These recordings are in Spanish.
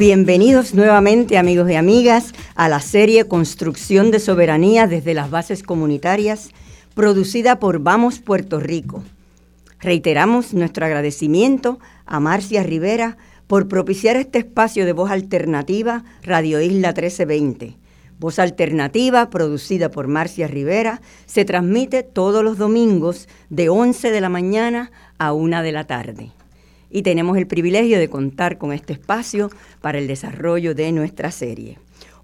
Bienvenidos nuevamente amigos y amigas a la serie Construcción de Soberanía desde las Bases Comunitarias, producida por Vamos Puerto Rico. Reiteramos nuestro agradecimiento a Marcia Rivera por propiciar este espacio de voz alternativa Radio Isla 1320. Voz Alternativa, producida por Marcia Rivera, se transmite todos los domingos de 11 de la mañana a 1 de la tarde y tenemos el privilegio de contar con este espacio para el desarrollo de nuestra serie.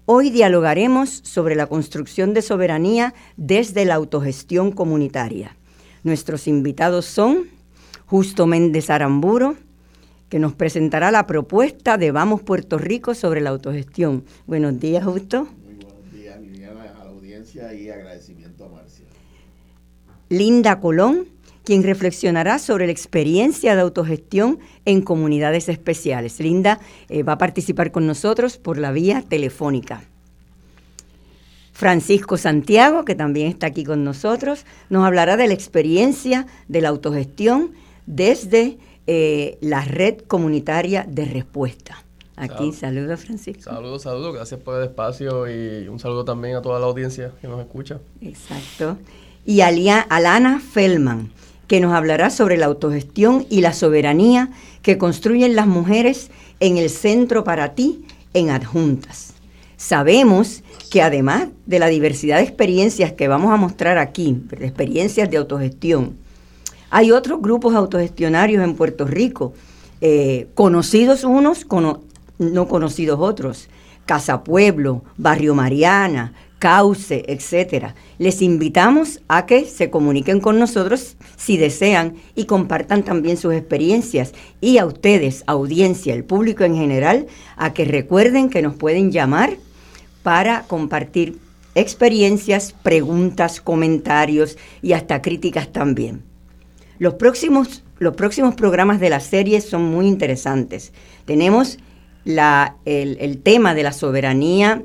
Hoy dialogaremos sobre la construcción de soberanía desde la autogestión comunitaria. Nuestros invitados son Justo Méndez Aramburo, que nos presentará la propuesta de Vamos Puerto Rico sobre la autogestión. Buenos días, Justo. Muy buenos días, Liliana, a la audiencia y agradecimiento a Marcia. Linda Colón, quien reflexionará sobre la experiencia de autogestión en comunidades especiales. Linda eh, va a participar con nosotros por la vía telefónica. Francisco Santiago, que también está aquí con nosotros, nos hablará de la experiencia de la autogestión desde eh, la red comunitaria de respuesta. Aquí, saludos Francisco. Saludos, saludos, gracias por el espacio y un saludo también a toda la audiencia que nos escucha. Exacto. Y Alana Feldman, que nos hablará sobre la autogestión y la soberanía que construyen las mujeres en el centro para ti en adjuntas. Sabemos que además de la diversidad de experiencias que vamos a mostrar aquí, experiencias de autogestión, hay otros grupos autogestionarios en Puerto Rico, eh, conocidos unos, no conocidos otros. Casa Pueblo, Barrio Mariana, Cauce, etcétera. Les invitamos a que se comuniquen con nosotros si desean y compartan también sus experiencias. Y a ustedes, audiencia, el público en general, a que recuerden que nos pueden llamar para compartir experiencias, preguntas, comentarios y hasta críticas también. Los próximos, los próximos programas de la serie son muy interesantes. Tenemos la, el, el tema de la soberanía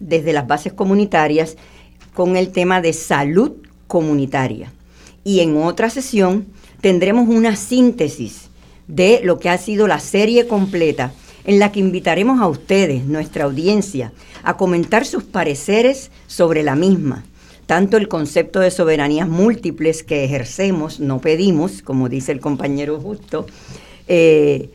desde las bases comunitarias con el tema de salud comunitaria. Y en otra sesión tendremos una síntesis de lo que ha sido la serie completa en la que invitaremos a ustedes, nuestra audiencia, a comentar sus pareceres sobre la misma, tanto el concepto de soberanías múltiples que ejercemos, no pedimos, como dice el compañero Justo, eh,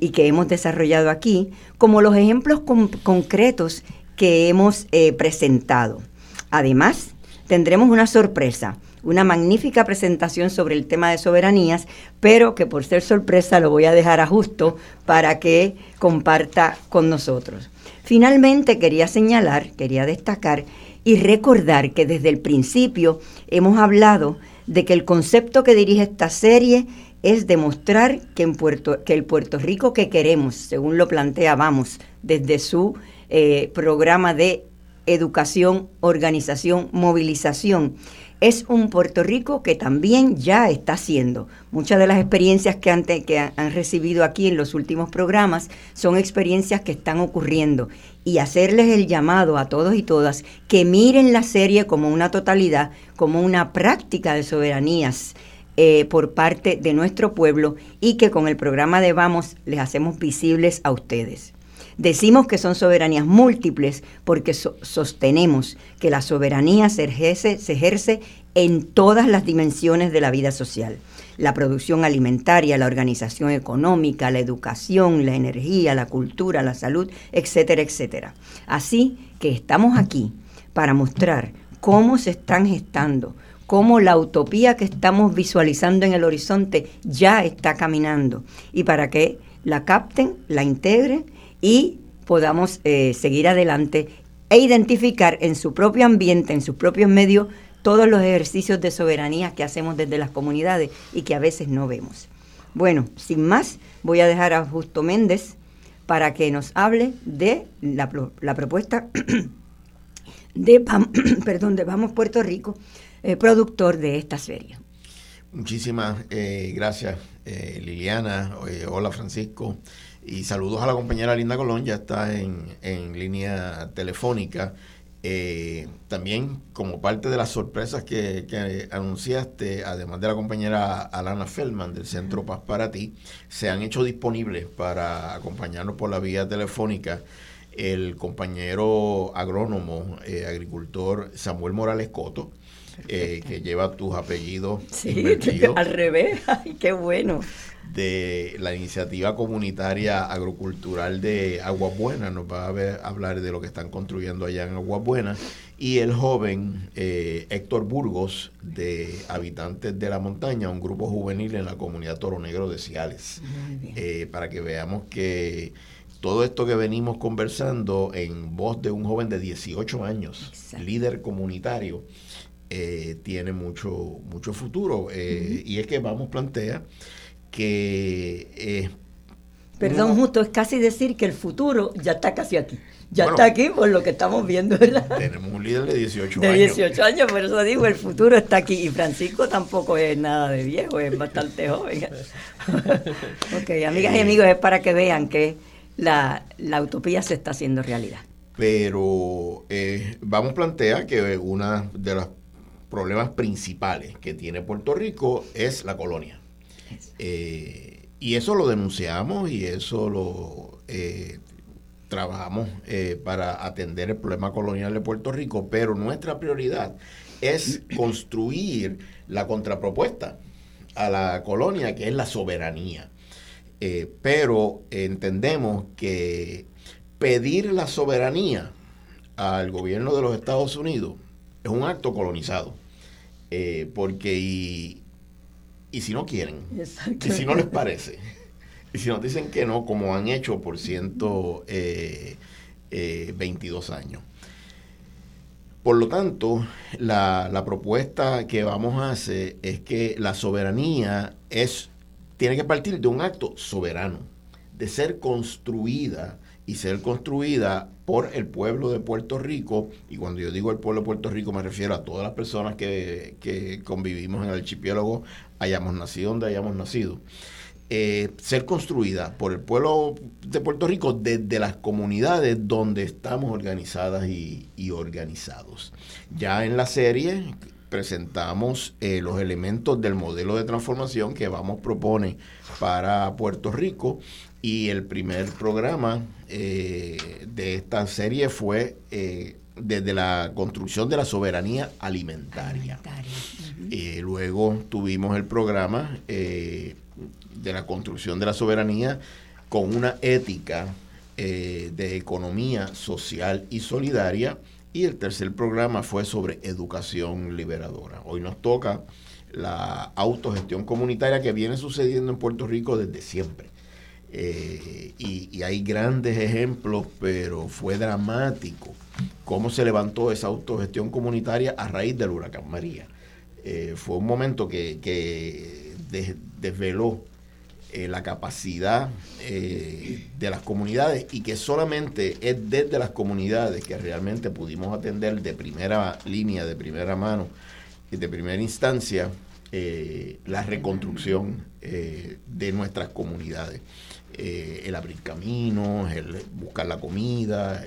y que hemos desarrollado aquí, como los ejemplos concretos que hemos eh, presentado. Además, tendremos una sorpresa, una magnífica presentación sobre el tema de soberanías, pero que por ser sorpresa lo voy a dejar a justo para que comparta con nosotros. Finalmente quería señalar, quería destacar y recordar que desde el principio hemos hablado de que el concepto que dirige esta serie es demostrar que, que el Puerto Rico que queremos, según lo planteábamos desde su eh, programa de educación, organización, movilización. Es un Puerto Rico que también ya está haciendo. Muchas de las experiencias que, han, que han recibido aquí en los últimos programas son experiencias que están ocurriendo. Y hacerles el llamado a todos y todas que miren la serie como una totalidad, como una práctica de soberanías eh, por parte de nuestro pueblo y que con el programa de Vamos les hacemos visibles a ustedes. Decimos que son soberanías múltiples porque sostenemos que la soberanía se ejerce, se ejerce en todas las dimensiones de la vida social. La producción alimentaria, la organización económica, la educación, la energía, la cultura, la salud, etcétera, etcétera. Así que estamos aquí para mostrar cómo se están gestando, cómo la utopía que estamos visualizando en el horizonte ya está caminando y para que la capten, la integren y podamos eh, seguir adelante e identificar en su propio ambiente, en sus propios medios, todos los ejercicios de soberanía que hacemos desde las comunidades y que a veces no vemos. Bueno, sin más, voy a dejar a Justo Méndez para que nos hable de la, propuesta de, perdón, de Vamos Puerto Rico, eh, productor de esta serie. Muchísimas eh, gracias, eh, Liliana. hola, Francisco. Y saludos a la compañera Linda Colón, ya está en, en línea telefónica. Eh, también como parte de las sorpresas que, anunciaste, además de la compañera Alana Feldman del Centro Paz para ti, se han hecho disponibles para acompañarnos por la vía telefónica el compañero agrónomo, eh, agricultor Samuel Morales Coto, eh, que lleva tus apellidos sí, al revés, ay, qué bueno. De la iniciativa comunitaria agrocultural de Aguas Buenas, nos va a, hablar de lo que están construyendo allá en Aguas Buenas, y el joven eh, Héctor Burgos, de Habitantes de la Montaña, un grupo juvenil en la comunidad Toro Negro de Ciales, eh, para que veamos que todo esto que venimos conversando en voz de un joven de 18 años, líder comunitario, eh, tiene mucho, mucho futuro. Y es que vamos plantea que... Eh, Perdón, justo, es casi decir que el futuro ya está casi aquí. Ya está aquí por lo que estamos viendo. Tenemos un líder de 18 años. De 18 años, por eso digo, el futuro está aquí. Y Francisco tampoco es nada de viejo, es bastante joven. ok, amigas y amigos, es para que vean que la, utopía se está haciendo realidad. Pero eh, vamos a plantear que uno de los problemas principales que tiene Puerto Rico es la colonia. Eh, y eso lo denunciamos y eso lo eh, trabajamos eh, para atender el problema colonial de Puerto Rico, pero nuestra prioridad es construir la contrapropuesta a la colonia, que es la soberanía. pero entendemos que pedir la soberanía al gobierno de los Estados Unidos es un acto colonizado. porque y, y si no quieren, y si no les parece, y si nos dicen que no, como han hecho por 122 eh, eh, años. Por lo tanto, la, la, propuesta que vamos a hacer es que la soberanía es, tiene que partir de un acto soberano, de ser construida y ser construida por el pueblo de Puerto Rico, y cuando yo digo el pueblo de Puerto Rico me refiero a todas las personas que, que convivimos en el archipiélago, hayamos nacido donde hayamos nacido, eh, ser construida por el pueblo de Puerto Rico desde las comunidades donde estamos organizadas y, organizados. Ya en la serie presentamos eh, los elementos del modelo de transformación que Vamos propone para Puerto Rico y el primer programa eh, de esta serie fue desde la construcción de la soberanía alimentaria. Eh, luego tuvimos el programa eh, de la construcción de la soberanía con una ética eh, de economía social y solidaria. Y el tercer programa fue sobre educación liberadora. Hoy nos toca la autogestión comunitaria que viene sucediendo en Puerto Rico desde siempre. Y, y, hay grandes ejemplos, pero fue dramático cómo se levantó esa autogestión comunitaria a raíz del huracán María. Eh, fue un momento que, desveló eh, la capacidad eh, de las comunidades y que solamente es desde las comunidades que realmente pudimos atender de primera línea, de primera mano, de primera instancia, la reconstrucción de nuestras comunidades. El abrir caminos, el buscar la comida,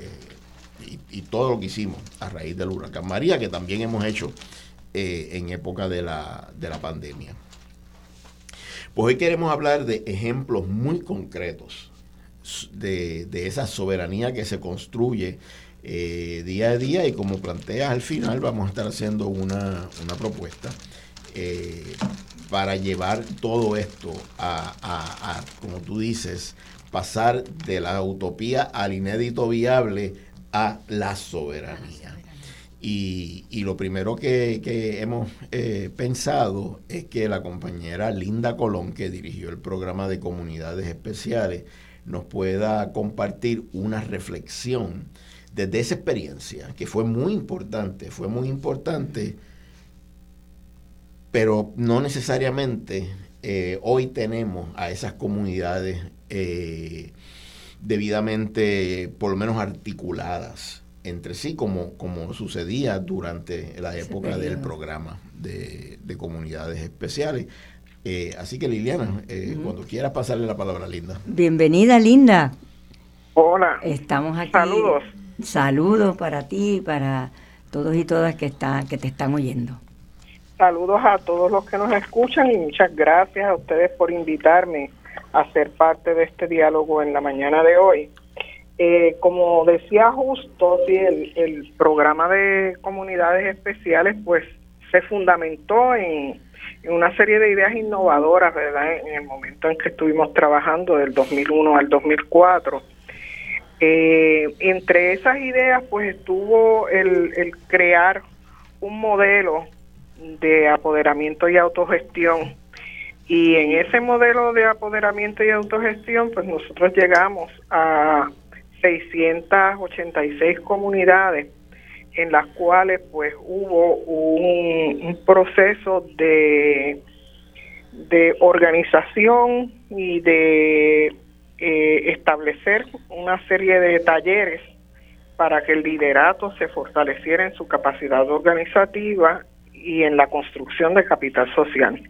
y, todo lo que hicimos a raíz del huracán María, que también hemos hecho eh, en época de la, de la pandemia. Pues hoy queremos hablar de ejemplos muy concretos de, esa soberanía que se construye eh, día a día y como planteas al final vamos a estar haciendo una, propuesta eh, para llevar todo esto a, como tú dices, pasar de la utopía al inédito viable a la soberanía. Y, lo primero que, hemos eh, pensado es que la compañera Linda Colón, que dirigió el programa de comunidades especiales, nos pueda compartir una reflexión desde esa experiencia, que fue muy importante, fue muy importante pero no necesariamente eh, hoy tenemos a esas comunidades eh, debidamente, por lo menos articuladas entre sí, como, como sucedía durante la época del programa de, comunidades especiales. Eh, así que Liliana, cuando quieras pasarle la palabra a Linda. Bienvenida, Linda. Hola. Estamos aquí. Saludos. Saludos para ti y para todos y todas que, están, que te están oyendo. Saludos a todos los que nos escuchan y muchas gracias a ustedes por invitarme a ser parte de este diálogo en la mañana de hoy. Eh, como decía justo, sí, el, programa de comunidades especiales pues se fundamentó en, una serie de ideas innovadoras, ¿verdad? En el momento en que estuvimos trabajando del 2001 al 2004. Eh, entre esas ideas pues estuvo el, el crear un modelo de apoderamiento y autogestión. Y en ese modelo de apoderamiento y autogestión, pues nosotros llegamos a 686 comunidades en las cuales pues hubo un, proceso de, de organización y de eh, establecer una serie de talleres para que el liderato se fortaleciera en su capacidad organizativa y en la construcción de capital social.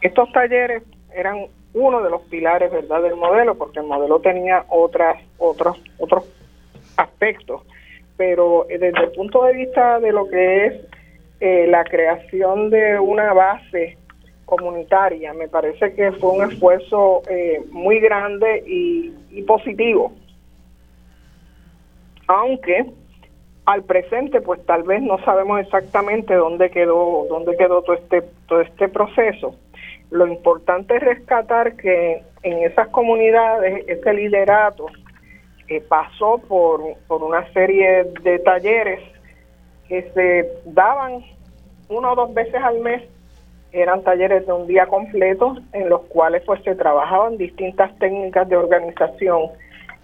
Estos talleres eran uno de los pilares verdad del modelo porque el modelo tenía otras otros otros aspectos. Pero eh, desde el punto de vista de lo que es eh, la creación de una base comunitaria me parece que fue un esfuerzo eh, muy grande y, y positivo. Aunque al presente pues tal vez no sabemos exactamente dónde quedó dónde quedó todo este todo este proceso. Lo importante es rescatar que en esas comunidades ese liderato pasó por, por una serie de talleres que se daban una o dos veces al mes eran talleres de un día completo en los cuales pues se trabajaban distintas técnicas de organización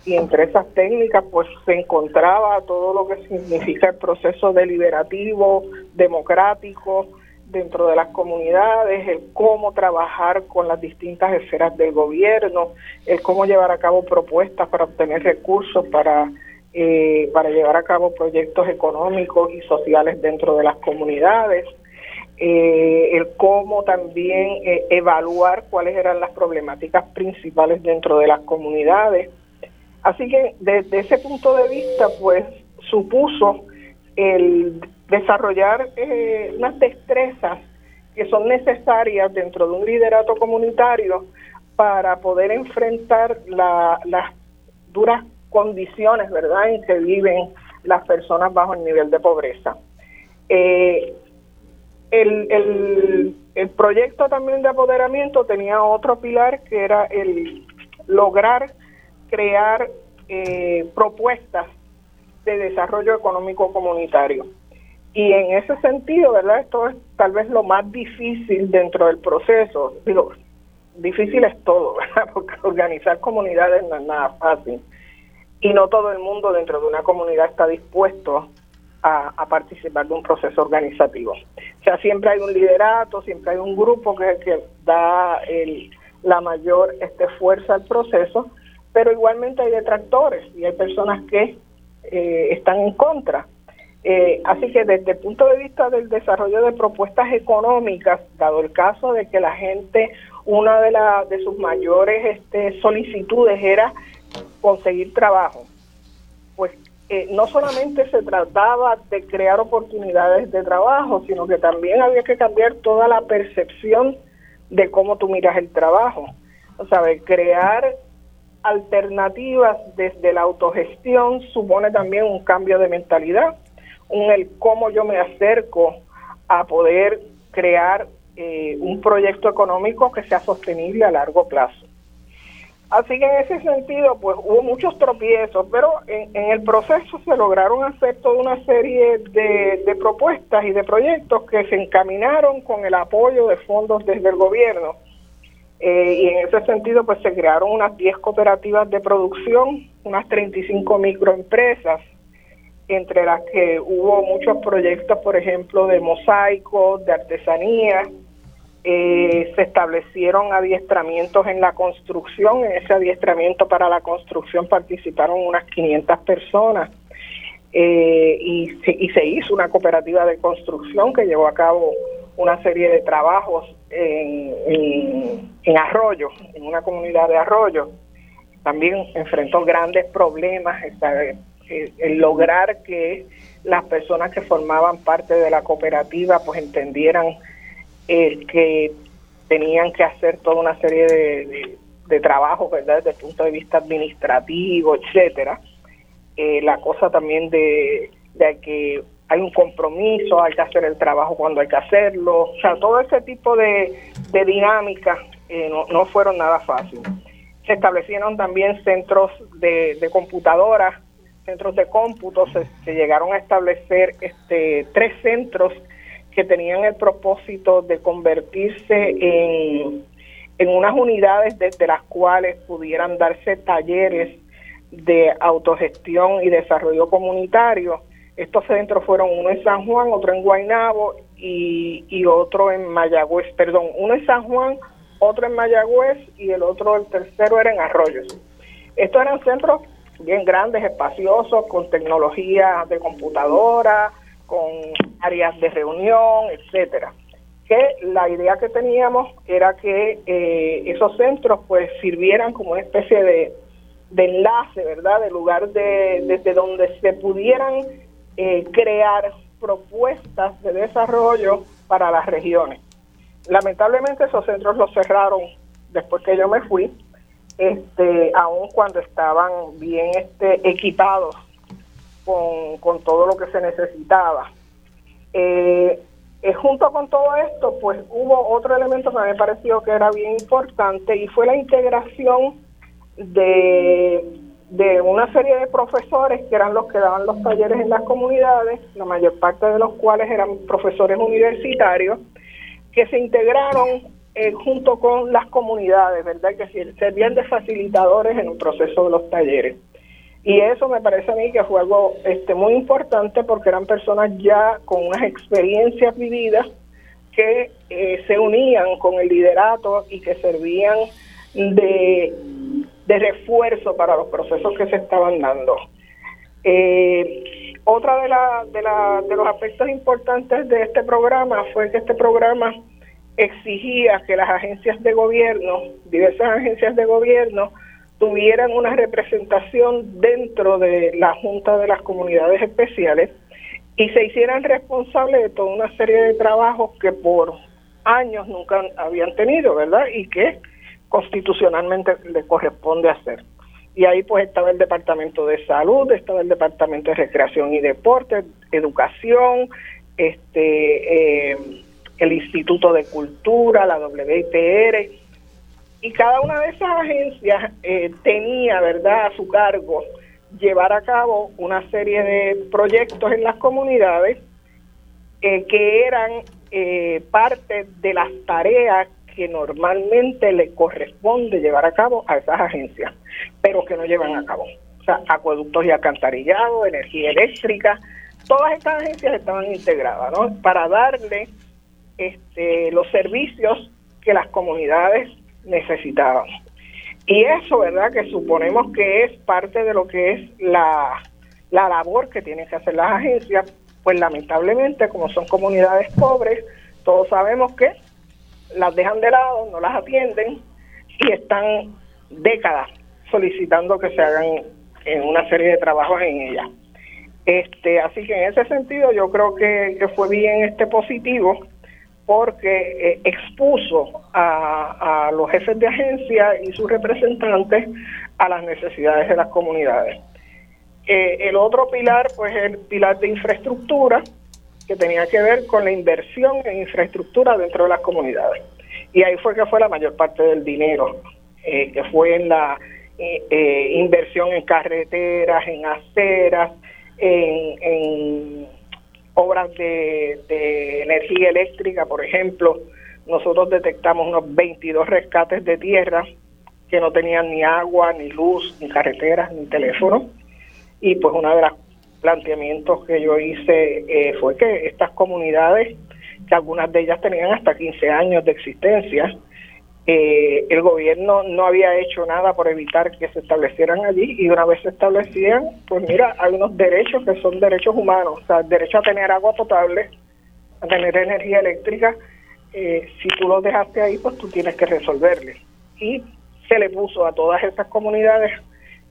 y entre esas técnicas pues se encontraba todo lo que significa el proceso deliberativo, democrático dentro de las comunidades, el cómo trabajar con las distintas esferas del gobierno, el cómo llevar a cabo propuestas para obtener recursos para eh, para llevar a cabo proyectos económicos y sociales dentro de las comunidades, eh, el cómo también eh, evaluar cuáles eran las problemáticas principales dentro de las comunidades, Así que desde ese punto de vista, pues supuso el desarrollar eh, unas destrezas que son necesarias dentro de un liderato comunitario para poder enfrentar las duras condiciones, ¿verdad?, en que viven las personas bajo el nivel de pobreza. Eh, el, el, el proyecto también de apoderamiento tenía otro pilar que era el lograr crear eh, propuestas de desarrollo económico comunitario. Y en ese sentido, ¿verdad? Esto es tal vez lo más difícil dentro del proceso. Digo, difícil es todo, ¿verdad? Porque organizar comunidades no es nada fácil. Y no todo el mundo dentro de una comunidad está dispuesto a, participar de un proceso organizativo. O sea, siempre hay un liderato, siempre hay un grupo que, que da el, la mayor este, fuerza al proceso, pero igualmente hay detractores y hay personas que eh, están en contra. Eh, así que desde el punto de vista del desarrollo de propuestas económicas, dado el caso de que la gente, una de, la, de sus mayores este, solicitudes era conseguir trabajo, pues eh, no solamente se trataba de crear oportunidades de trabajo, sino que también había que cambiar toda la percepción de cómo tú miras el trabajo. O sea, crear alternativas desde la autogestión supone también un cambio de mentalidad, un el cómo yo me acerco a poder crear eh, un proyecto económico que sea sostenible a largo plazo. Así que en ese sentido, pues hubo muchos tropiezos, pero en, el proceso se lograron hacer toda una serie de, de propuestas y de proyectos que se encaminaron con el apoyo de fondos desde el gobierno eh, y en ese sentido, pues se crearon unas 10 cooperativas de producción, unas 35 microempresas, entre las que hubo muchos proyectos, por ejemplo, de mosaicos, de artesanía, eh, se establecieron adiestramientos en la construcción. En ese adiestramiento para la construcción participaron unas 500 personas eh, y, y se hizo una cooperativa de construcción que llevó a cabo una serie de trabajos en, en, Arroyo, en una comunidad de Arroyo. También enfrentó grandes problemas eh, el lograr que las personas que formaban parte de la cooperativa pues entendieran eh, que tenían que hacer toda una serie de, trabajos, ¿verdad? Desde el punto de vista administrativo, etcétera. Eh, la cosa también de, de, que hay un compromiso, hay que hacer el trabajo cuando hay que hacerlo, o sea, todo ese tipo de, dinámicas eh, no, no, fueron nada fáciles. Se establecieron también centros de, computadoras, centros de cómputo, se, se, llegaron a establecer este, tres centros que tenían el propósito de convertirse en, en unas unidades desde las cuales pudieran darse talleres de autogestión y desarrollo comunitario. Estos centros fueron uno en San Juan, otro en Guaynabo y, otro en Mayagüez, perdón, uno en San Juan, otro en Mayagüez y el otro, el tercero era en Arroyos. Estos eran centros bien grandes, espaciosos, con tecnología de computadora, con áreas de reunión, etcétera. Que la idea que teníamos era que eh, esos centros pues sirvieran como una especie de, de enlace, ¿verdad? De lugar de, desde donde se pudieran eh, crear propuestas de desarrollo para las regiones. Lamentablemente esos centros los cerraron después que yo me fui, este, aun cuando estaban bien este, equipados con, con todo lo que se necesitaba. Eh, eh, junto con todo esto, pues hubo otro elemento que me pareció que era bien importante y fue la integración de, de una serie de profesores que eran los que daban los talleres en las comunidades, la mayor parte de los cuales eran profesores universitarios, que se integraron eh, junto con las comunidades, ¿verdad? Que servían de facilitadores en el proceso de los talleres. Y eso me parece a mí que fue algo este, muy importante porque eran personas ya con unas experiencias vividas que eh, se unían con el liderato y que servían de, de refuerzo para los procesos que se estaban dando. Eh, otra de, la, de, la, de los aspectos importantes de este programa fue que este programa exigía que las agencias de gobierno, diversas agencias de gobierno, tuvieran una representación dentro de la Junta de las Comunidades Especiales y se hicieran responsables de toda una serie de trabajos que por años nunca habían tenido, ¿verdad? Y que constitucionalmente le corresponde hacer. Y ahí pues estaba el Departamento de Salud, estaba el Departamento de Recreación y Deporte, Educación, este eh, el Instituto de Cultura, la WIPR, y cada una de esas agencias eh, tenía, ¿verdad?, a su cargo llevar a cabo una serie de proyectos en las comunidades eh, que eran eh, parte de las tareas que normalmente le corresponde llevar a cabo a esas agencias, pero que no llevan a cabo. O sea, acueductos y alcantarillado, energía eléctrica, todas estas agencias estaban integradas, ¿no? Para darle este, los servicios que las comunidades necesitaban. Y eso, ¿verdad? Que suponemos que es parte de lo que es la, la labor que tienen que hacer las agencias, pues lamentablemente como son comunidades pobres, todos sabemos que las dejan de lado, no las atienden y están décadas solicitando que se hagan una serie de trabajos en ellas. Este, así que en ese sentido yo creo que, que fue bien este positivo porque eh, expuso a, los jefes de agencia y sus representantes a las necesidades de las comunidades. Eh, el otro pilar, pues, el pilar de infraestructura, que tenía que ver con la inversión en infraestructura dentro de las comunidades. Y ahí fue que fue la mayor parte del dinero, eh, que fue en la inversión en carreteras, en aceras, en obras de, energía eléctrica, por ejemplo, nosotros detectamos unos 22 rescates de tierra que no tenían ni agua, ni luz, ni carreteras, ni teléfono. Y pues uno de los planteamientos que yo hice eh, fue que estas comunidades que algunas de ellas tenían hasta 15 años de existencia. Eh, el gobierno no había hecho nada por evitar que se establecieran allí y una vez se establecían, pues mira, hay unos derechos que son derechos humanos, o sea, el derecho a tener agua potable, a tener energía eléctrica, eh, si tú lo dejaste ahí, pues tú tienes que resolverle. Y se le puso a todas esas comunidades,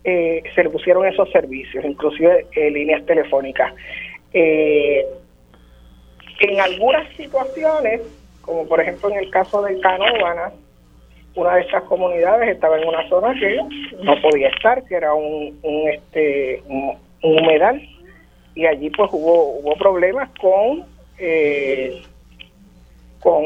eh, se le pusieron esos servicios, inclusive líneas telefónicas. en algunas situaciones, como por ejemplo en el caso de Canóvanas, una de esas comunidades estaba en una zona que no podía estar, que era un, un este un, humedal y allí pues hubo hubo problemas con eh, con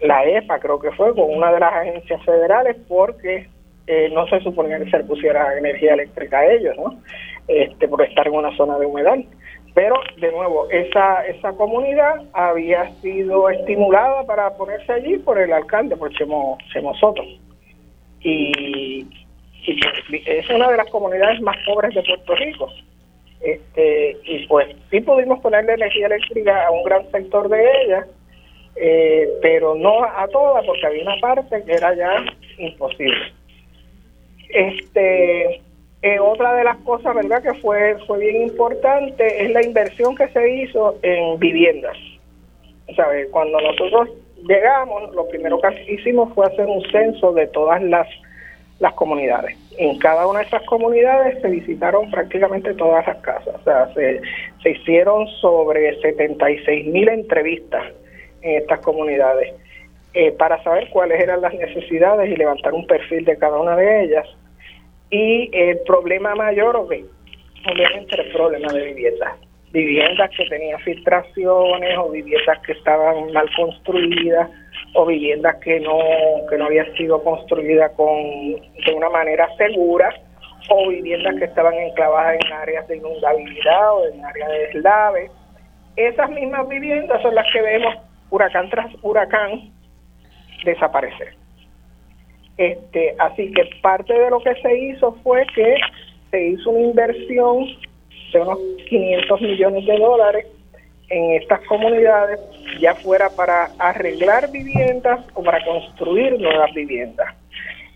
la EPA creo que fue con una de las agencias federales porque eh, no se suponía que se pusiera energía eléctrica a ellos, ¿no? Este por estar en una zona de humedal. Pero, de nuevo, esa, esa comunidad había sido estimulada para ponerse allí por el alcalde, por Chemo, Chemo Soto. Y, es una de las comunidades más pobres de Puerto Rico. Este, y pues sí pudimos ponerle energía eléctrica a un gran sector de ella, eh, pero no a toda, porque había una parte que era ya imposible. Este eh, otra de las cosas, ¿verdad?, que fue, fue bien importante es la inversión que se hizo en viviendas. ¿Sabe? Cuando nosotros llegamos, lo primero que hicimos fue hacer un censo de todas las, las comunidades. En cada una de esas comunidades se visitaron prácticamente todas las casas. O sea, se, se hicieron sobre 76 mil entrevistas en estas comunidades eh, para saber cuáles eran las necesidades y levantar un perfil de cada una de ellas y el problema mayor, obviamente el problema de viviendas. Viviendas que tenían filtraciones o viviendas que estaban mal construidas o viviendas que no que no habían sido construidas con de una manera segura o viviendas que estaban enclavadas en áreas de inundabilidad o en áreas de deslave. Esas mismas viviendas son las que vemos huracán tras huracán desaparecer. Este, así que parte de lo que se hizo fue que se hizo una inversión de unos 500 millones de dólares en estas comunidades, ya fuera para arreglar viviendas o para construir nuevas viviendas.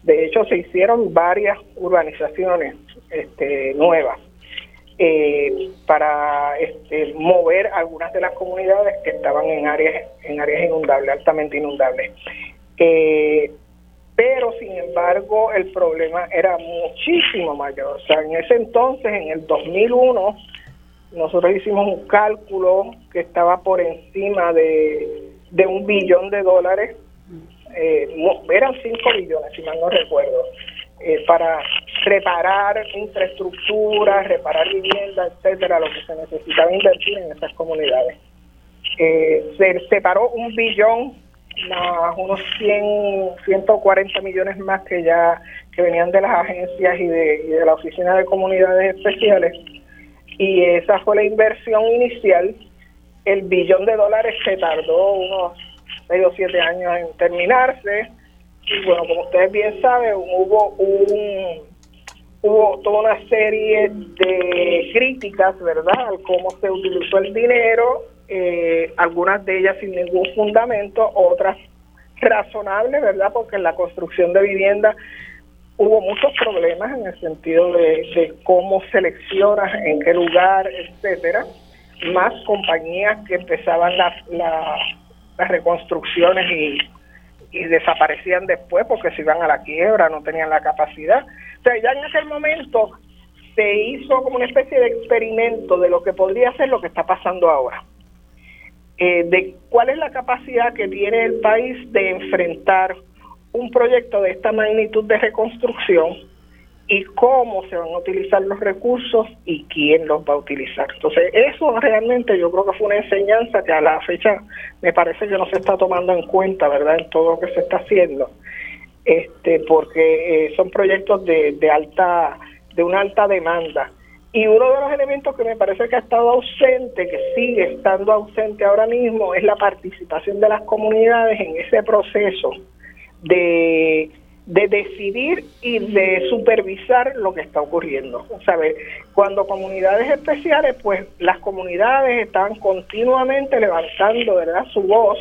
De hecho, se hicieron varias urbanizaciones este, nuevas eh, para este, mover algunas de las comunidades que estaban en áreas en áreas inundables, altamente inundables. Eh, pero sin embargo el problema era muchísimo mayor. O sea, en ese entonces, en el 2001, nosotros hicimos un cálculo que estaba por encima de, de un billón de dólares, eh, eran 5 billones, si mal no recuerdo, eh, para reparar infraestructura, reparar viviendas, etcétera, lo que se necesitaba invertir en esas comunidades. Eh, se separó un billón más unos 100, 140 millones más que ya que venían de las agencias y de, la Oficina de Comunidades Especiales. Y esa fue la inversión inicial. El billón de dólares se tardó unos 6 o 7 años en terminarse. Y bueno, como ustedes bien saben, hubo un hubo toda una serie de críticas, ¿verdad?, al cómo se utilizó el dinero eh, algunas de ellas sin ningún fundamento, otras razonables, ¿verdad? Porque en la construcción de vivienda hubo muchos problemas en el sentido de, cómo seleccionas, en qué lugar, etcétera. Más compañías que empezaban las reconstrucciones y, y desaparecían después porque se iban a la quiebra, no tenían la capacidad. O sea, ya en aquel momento se hizo como una especie de experimento de lo que podría ser lo que está pasando ahora. Eh, de cuál es la capacidad que tiene el país de enfrentar un proyecto de esta magnitud de reconstrucción y cómo se van a utilizar los recursos y quién los va a utilizar. Entonces, eso realmente yo creo que fue una enseñanza que a la fecha me parece que no se está tomando en cuenta, ¿verdad?, en todo lo que se está haciendo, este porque eh, son proyectos de, de alta de una alta demanda y uno de los elementos que me parece que ha estado ausente, que sigue estando ausente ahora mismo, es la participación de las comunidades en ese proceso de, de decidir y de supervisar lo que está ocurriendo. ¿sabe? Cuando comunidades especiales, pues las comunidades están continuamente levantando ¿verdad? su voz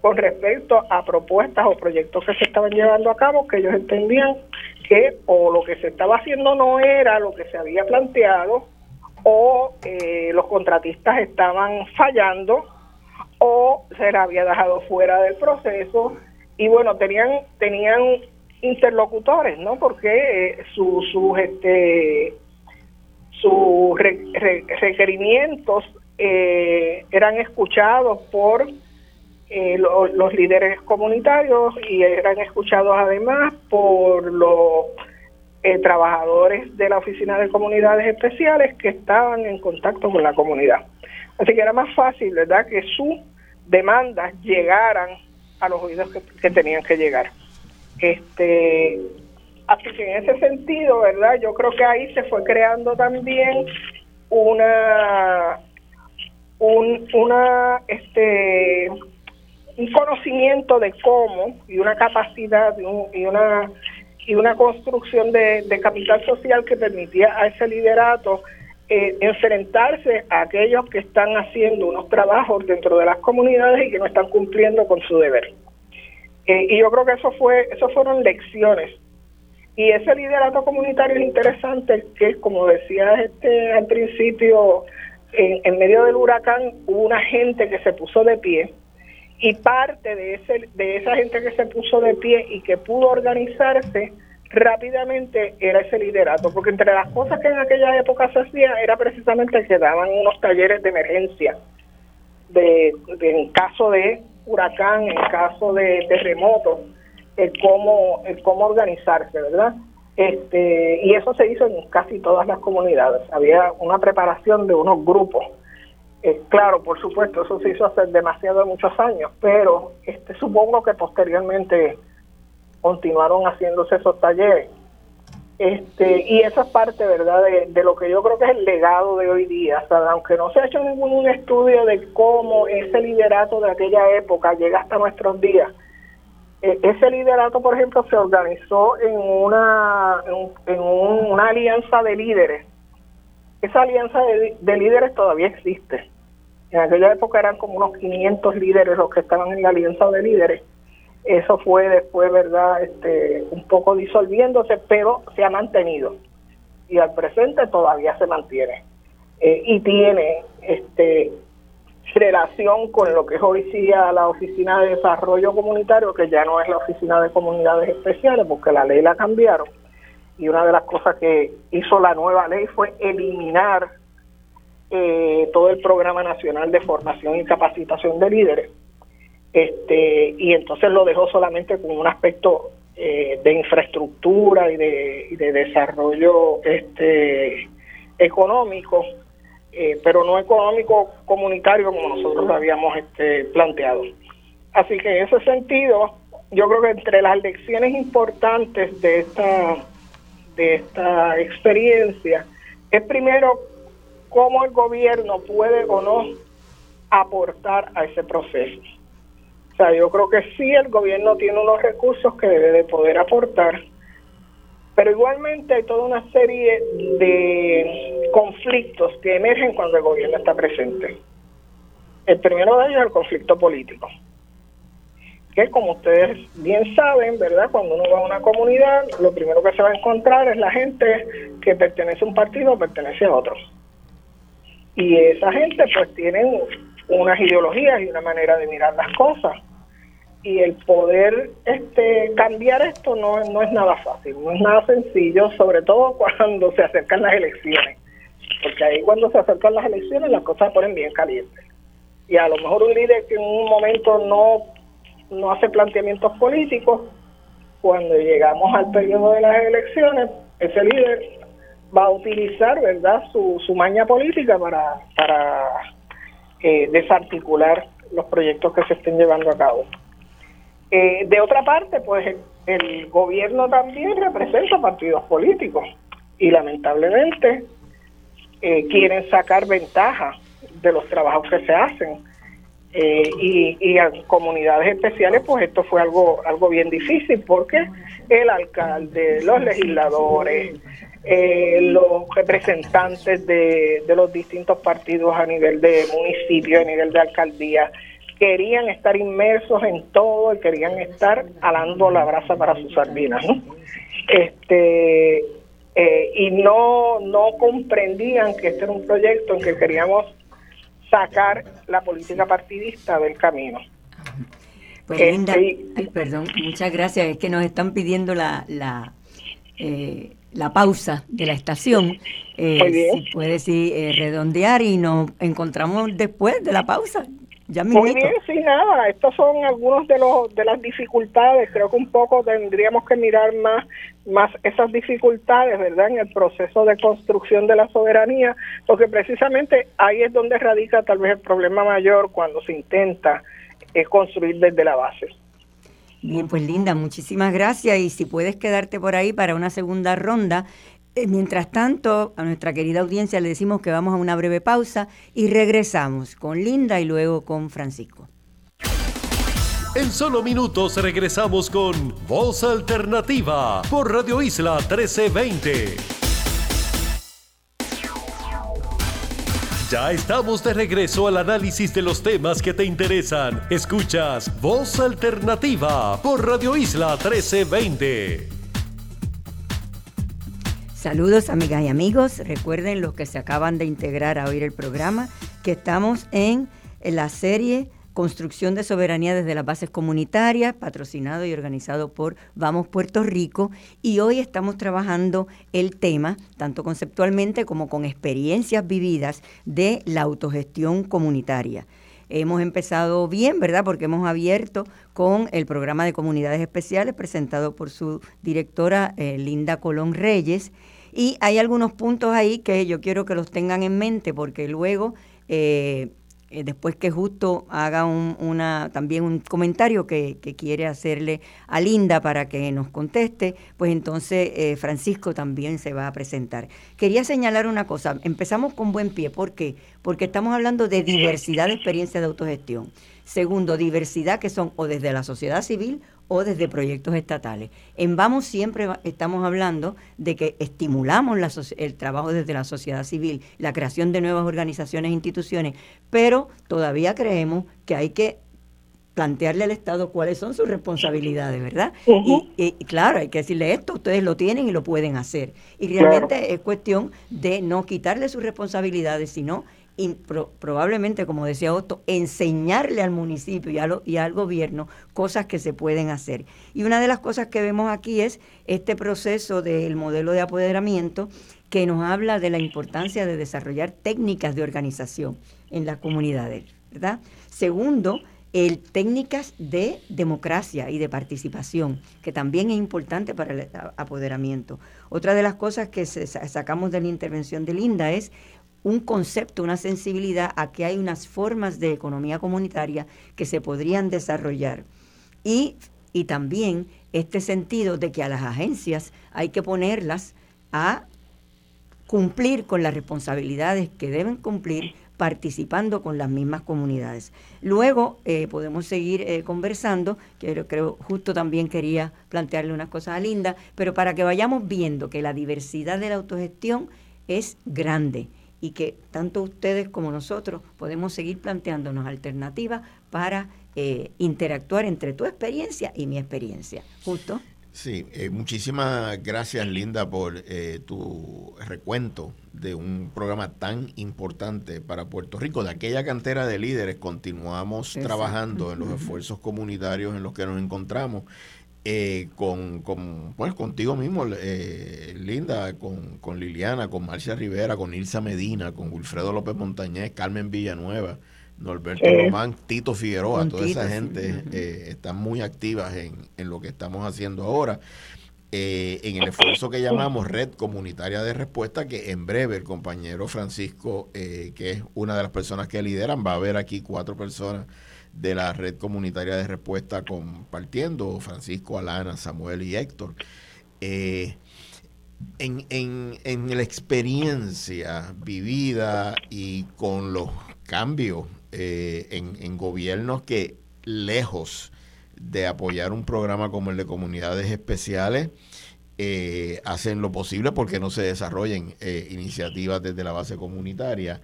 con respecto a propuestas o proyectos que se estaban llevando a cabo que ellos entendían que o lo que se estaba haciendo no era lo que se había planteado o eh, los contratistas estaban fallando o se les había dejado fuera del proceso. Y bueno tenían tenían interlocutores no porque eh, sus este sus requerimientos eh, eran escuchados por eh, los líderes comunitarios y eran escuchados además por los eh, trabajadores de la Oficina de Comunidades Especiales que estaban en contacto con la comunidad. Así que era más fácil, ¿verdad?, que sus demandas llegaran a los oídos que, tenían que llegar. Este, así que en ese sentido, ¿verdad? Yo creo que ahí se fue creando también una un, una este un conocimiento de cómo y una capacidad y, una y una construcción de, capital social que permitía a ese liderato eh, enfrentarse a aquellos que están haciendo unos trabajos dentro de las comunidades y que no están cumpliendo con su deber. Eh, y yo creo que eso fue, eso fueron lecciones. Y ese liderato comunitario es interesante, que como decía este al principio, en, en medio del huracán hubo una gente que se puso de pie, y parte de ese de esa gente que se puso de pie y que pudo organizarse rápidamente era ese liderato porque entre las cosas que en aquella época se hacía era precisamente que daban unos talleres de emergencia de, en caso de huracán en caso de terremoto el cómo el cómo organizarse verdad este y eso se hizo en casi todas las comunidades. Había una preparación de unos grupos eh, claro, por supuesto, eso se hizo hace demasiado muchos años, pero este supongo que posteriormente continuaron haciéndose esos talleres. Este, y esa es parte, ¿verdad?, de, lo que yo creo que es el legado de hoy día. aunque no se ha hecho ningún estudio de cómo ese liderato de aquella época llega hasta nuestros días, e, ese liderato, por ejemplo, se organizó en una, en, una alianza de líderes. Esa alianza de líderes todavía existe en aquella época eran como unos 500 líderes los que estaban en la alianza de líderes. Eso fue después, ¿verdad?, este, un poco disolviéndose, pero se ha mantenido. Y al presente todavía se mantiene. Eh, y tiene este relación con lo que es hoy día la Oficina de Desarrollo Comunitario, que ya no es la Oficina de Comunidades Especiales, porque la ley la cambiaron. Y una de las cosas que hizo la nueva ley fue eliminar eh, todo el programa nacional de formación y capacitación de líderes este y entonces lo dejó solamente con un aspecto eh, de infraestructura y de, desarrollo este económico eh, pero no económico comunitario como nosotros habíamos este, planteado. Así que en ese sentido yo creo que entre las lecciones importantes de esta de esta experiencia es primero cómo el gobierno puede o no aportar a ese proceso. O sea, yo creo que sí el gobierno tiene unos recursos que debe de poder aportar, pero igualmente hay toda una serie de conflictos que emergen cuando el gobierno está presente. El primero de ellos es el conflicto político, que como ustedes bien saben, ¿verdad? Cuando uno va a una comunidad, lo primero que se va a encontrar es la gente que pertenece a un partido o pertenece a otro y esa gente pues tienen unas ideologías y una manera de mirar las cosas y el poder este cambiar esto no, no es nada fácil, no es nada sencillo, sobre todo cuando se acercan las elecciones, porque ahí cuando se acercan las elecciones las cosas se ponen bien calientes. Y a lo mejor un líder que en un momento no, no hace planteamientos políticos, cuando llegamos al periodo de las elecciones, ese líder va a utilizar, ¿verdad?, su, su maña política para, para eh, desarticular los proyectos que se estén llevando a cabo. Eh, de otra parte, pues el, gobierno también representa partidos políticos y lamentablemente eh, quieren sacar ventaja de los trabajos que se hacen. Eh, y, y a comunidades especiales, pues esto fue algo, algo bien difícil porque el alcalde, los legisladores, eh, los representantes de, de los distintos partidos a nivel de municipio, a nivel de alcaldía, querían estar inmersos en todo y querían estar alando la brasa para sus sardinas, ¿no? Este, eh, y no, no comprendían que este era un proyecto en que queríamos sacar la política partidista del camino. Pues Linda, este, perdón, muchas gracias. Es que nos están pidiendo la, la, eh, la pausa de la estación. Eh, si puedes eh, redondear y nos encontramos después de la pausa. Ya Muy bien, sí, nada, estos son algunos de los de las dificultades, creo que un poco tendríamos que mirar más más esas dificultades, ¿verdad? En el proceso de construcción de la soberanía, porque precisamente ahí es donde radica tal vez el problema mayor cuando se intenta eh, construir desde la base. Bien, pues Linda, muchísimas gracias y si puedes quedarte por ahí para una segunda ronda, eh, mientras tanto, a nuestra querida audiencia le decimos que vamos a una breve pausa y regresamos con Linda y luego con Francisco. En solo minutos regresamos con Voz Alternativa por Radio Isla 1320. Ya estamos de regreso al análisis de los temas que te interesan. Escuchas Voz Alternativa por Radio Isla 1320. Saludos amigas y amigos. Recuerden los que se acaban de integrar a oír el programa que estamos en, la serie Construcción de Soberanía desde las Bases Comunitarias, patrocinado y organizado por Vamos Puerto Rico. Y hoy estamos trabajando el tema, tanto conceptualmente como con experiencias vividas, de la autogestión comunitaria. Hemos empezado bien, ¿verdad? Porque hemos abierto con el programa de comunidades especiales presentado por su directora eh, Linda Colón Reyes y hay algunos puntos ahí que yo quiero que los tengan en mente porque luego, eh, eh, después que justo haga un, una, también un comentario que, quiere hacerle a Linda para que nos conteste, pues entonces eh, Francisco también se va a presentar. Quería señalar una cosa, empezamos con buen pie, ¿por qué? Porque estamos hablando de diversidad de experiencias de autogestión. Segundo, diversidad que son o desde la sociedad civil o desde proyectos estatales. En Vamos siempre estamos hablando de que estimulamos el trabajo desde la sociedad civil, la creación de nuevas organizaciones e instituciones, pero todavía creemos que hay que plantearle al Estado cuáles son sus responsabilidades, ¿verdad? y, claro, hay que decirle esto, ustedes lo tienen y lo pueden hacer. Y realmente es cuestión de no quitarle sus responsabilidades, sino y probablemente, como decía Otto, enseñarle al municipio y, al gobierno cosas que se pueden hacer. Y una de las cosas que vemos aquí es este proceso del modelo de apoderamiento que nos habla de la importancia de desarrollar técnicas de organización en las comunidades, ¿verdad? Segundo, el, técnicas de democracia y de participación, que también es importante para el apoderamiento. Otra de las cosas que sacamos de la intervención de Linda es un concepto, una sensibilidad a que hay unas formas de economía comunitaria que se podrían desarrollar. Y, y también este sentido de que a las agencias hay que ponerlas a cumplir con las responsabilidades que deben cumplir participando con las mismas comunidades. Luego eh, podemos seguir eh, conversando, que creo justo también quería plantearle unas cosas a Linda, pero para que vayamos viendo que la diversidad de la autogestión es grande y que tanto ustedes como nosotros podemos seguir planteándonos alternativas para eh, interactuar entre tu experiencia y mi experiencia. Justo. Sí, eh, muchísimas gracias Linda por eh, tu recuento de un programa tan importante para Puerto Rico. De aquella cantera de líderes continuamos trabajando en los esfuerzos comunitarios en los que nos encontramos eh, con, con pues, contigo mismo, eh, Linda, con, con, Liliana, con Marcia Rivera, con Ilsa Medina, con Wilfredo López Montañez, Carmen Villanueva, Norberto eh, Román, Tito Figueroa, toda esa gente eh, están muy activas en, en, lo que estamos haciendo ahora. en el esfuerzo que llamamos Red Comunitaria de Respuesta, que en breve el compañero Francisco, que es una de las personas que lideran, va a haber aquí cuatro personas de la red comunitaria de respuesta compartiendo, Francisco, Alana, Samuel y Héctor. Eh, en, en, la experiencia vivida y con los cambios eh, en, en gobiernos que lejos de apoyar un programa como el de comunidades especiales, eh, hacen lo posible porque no se desarrollen iniciativas desde la base comunitaria.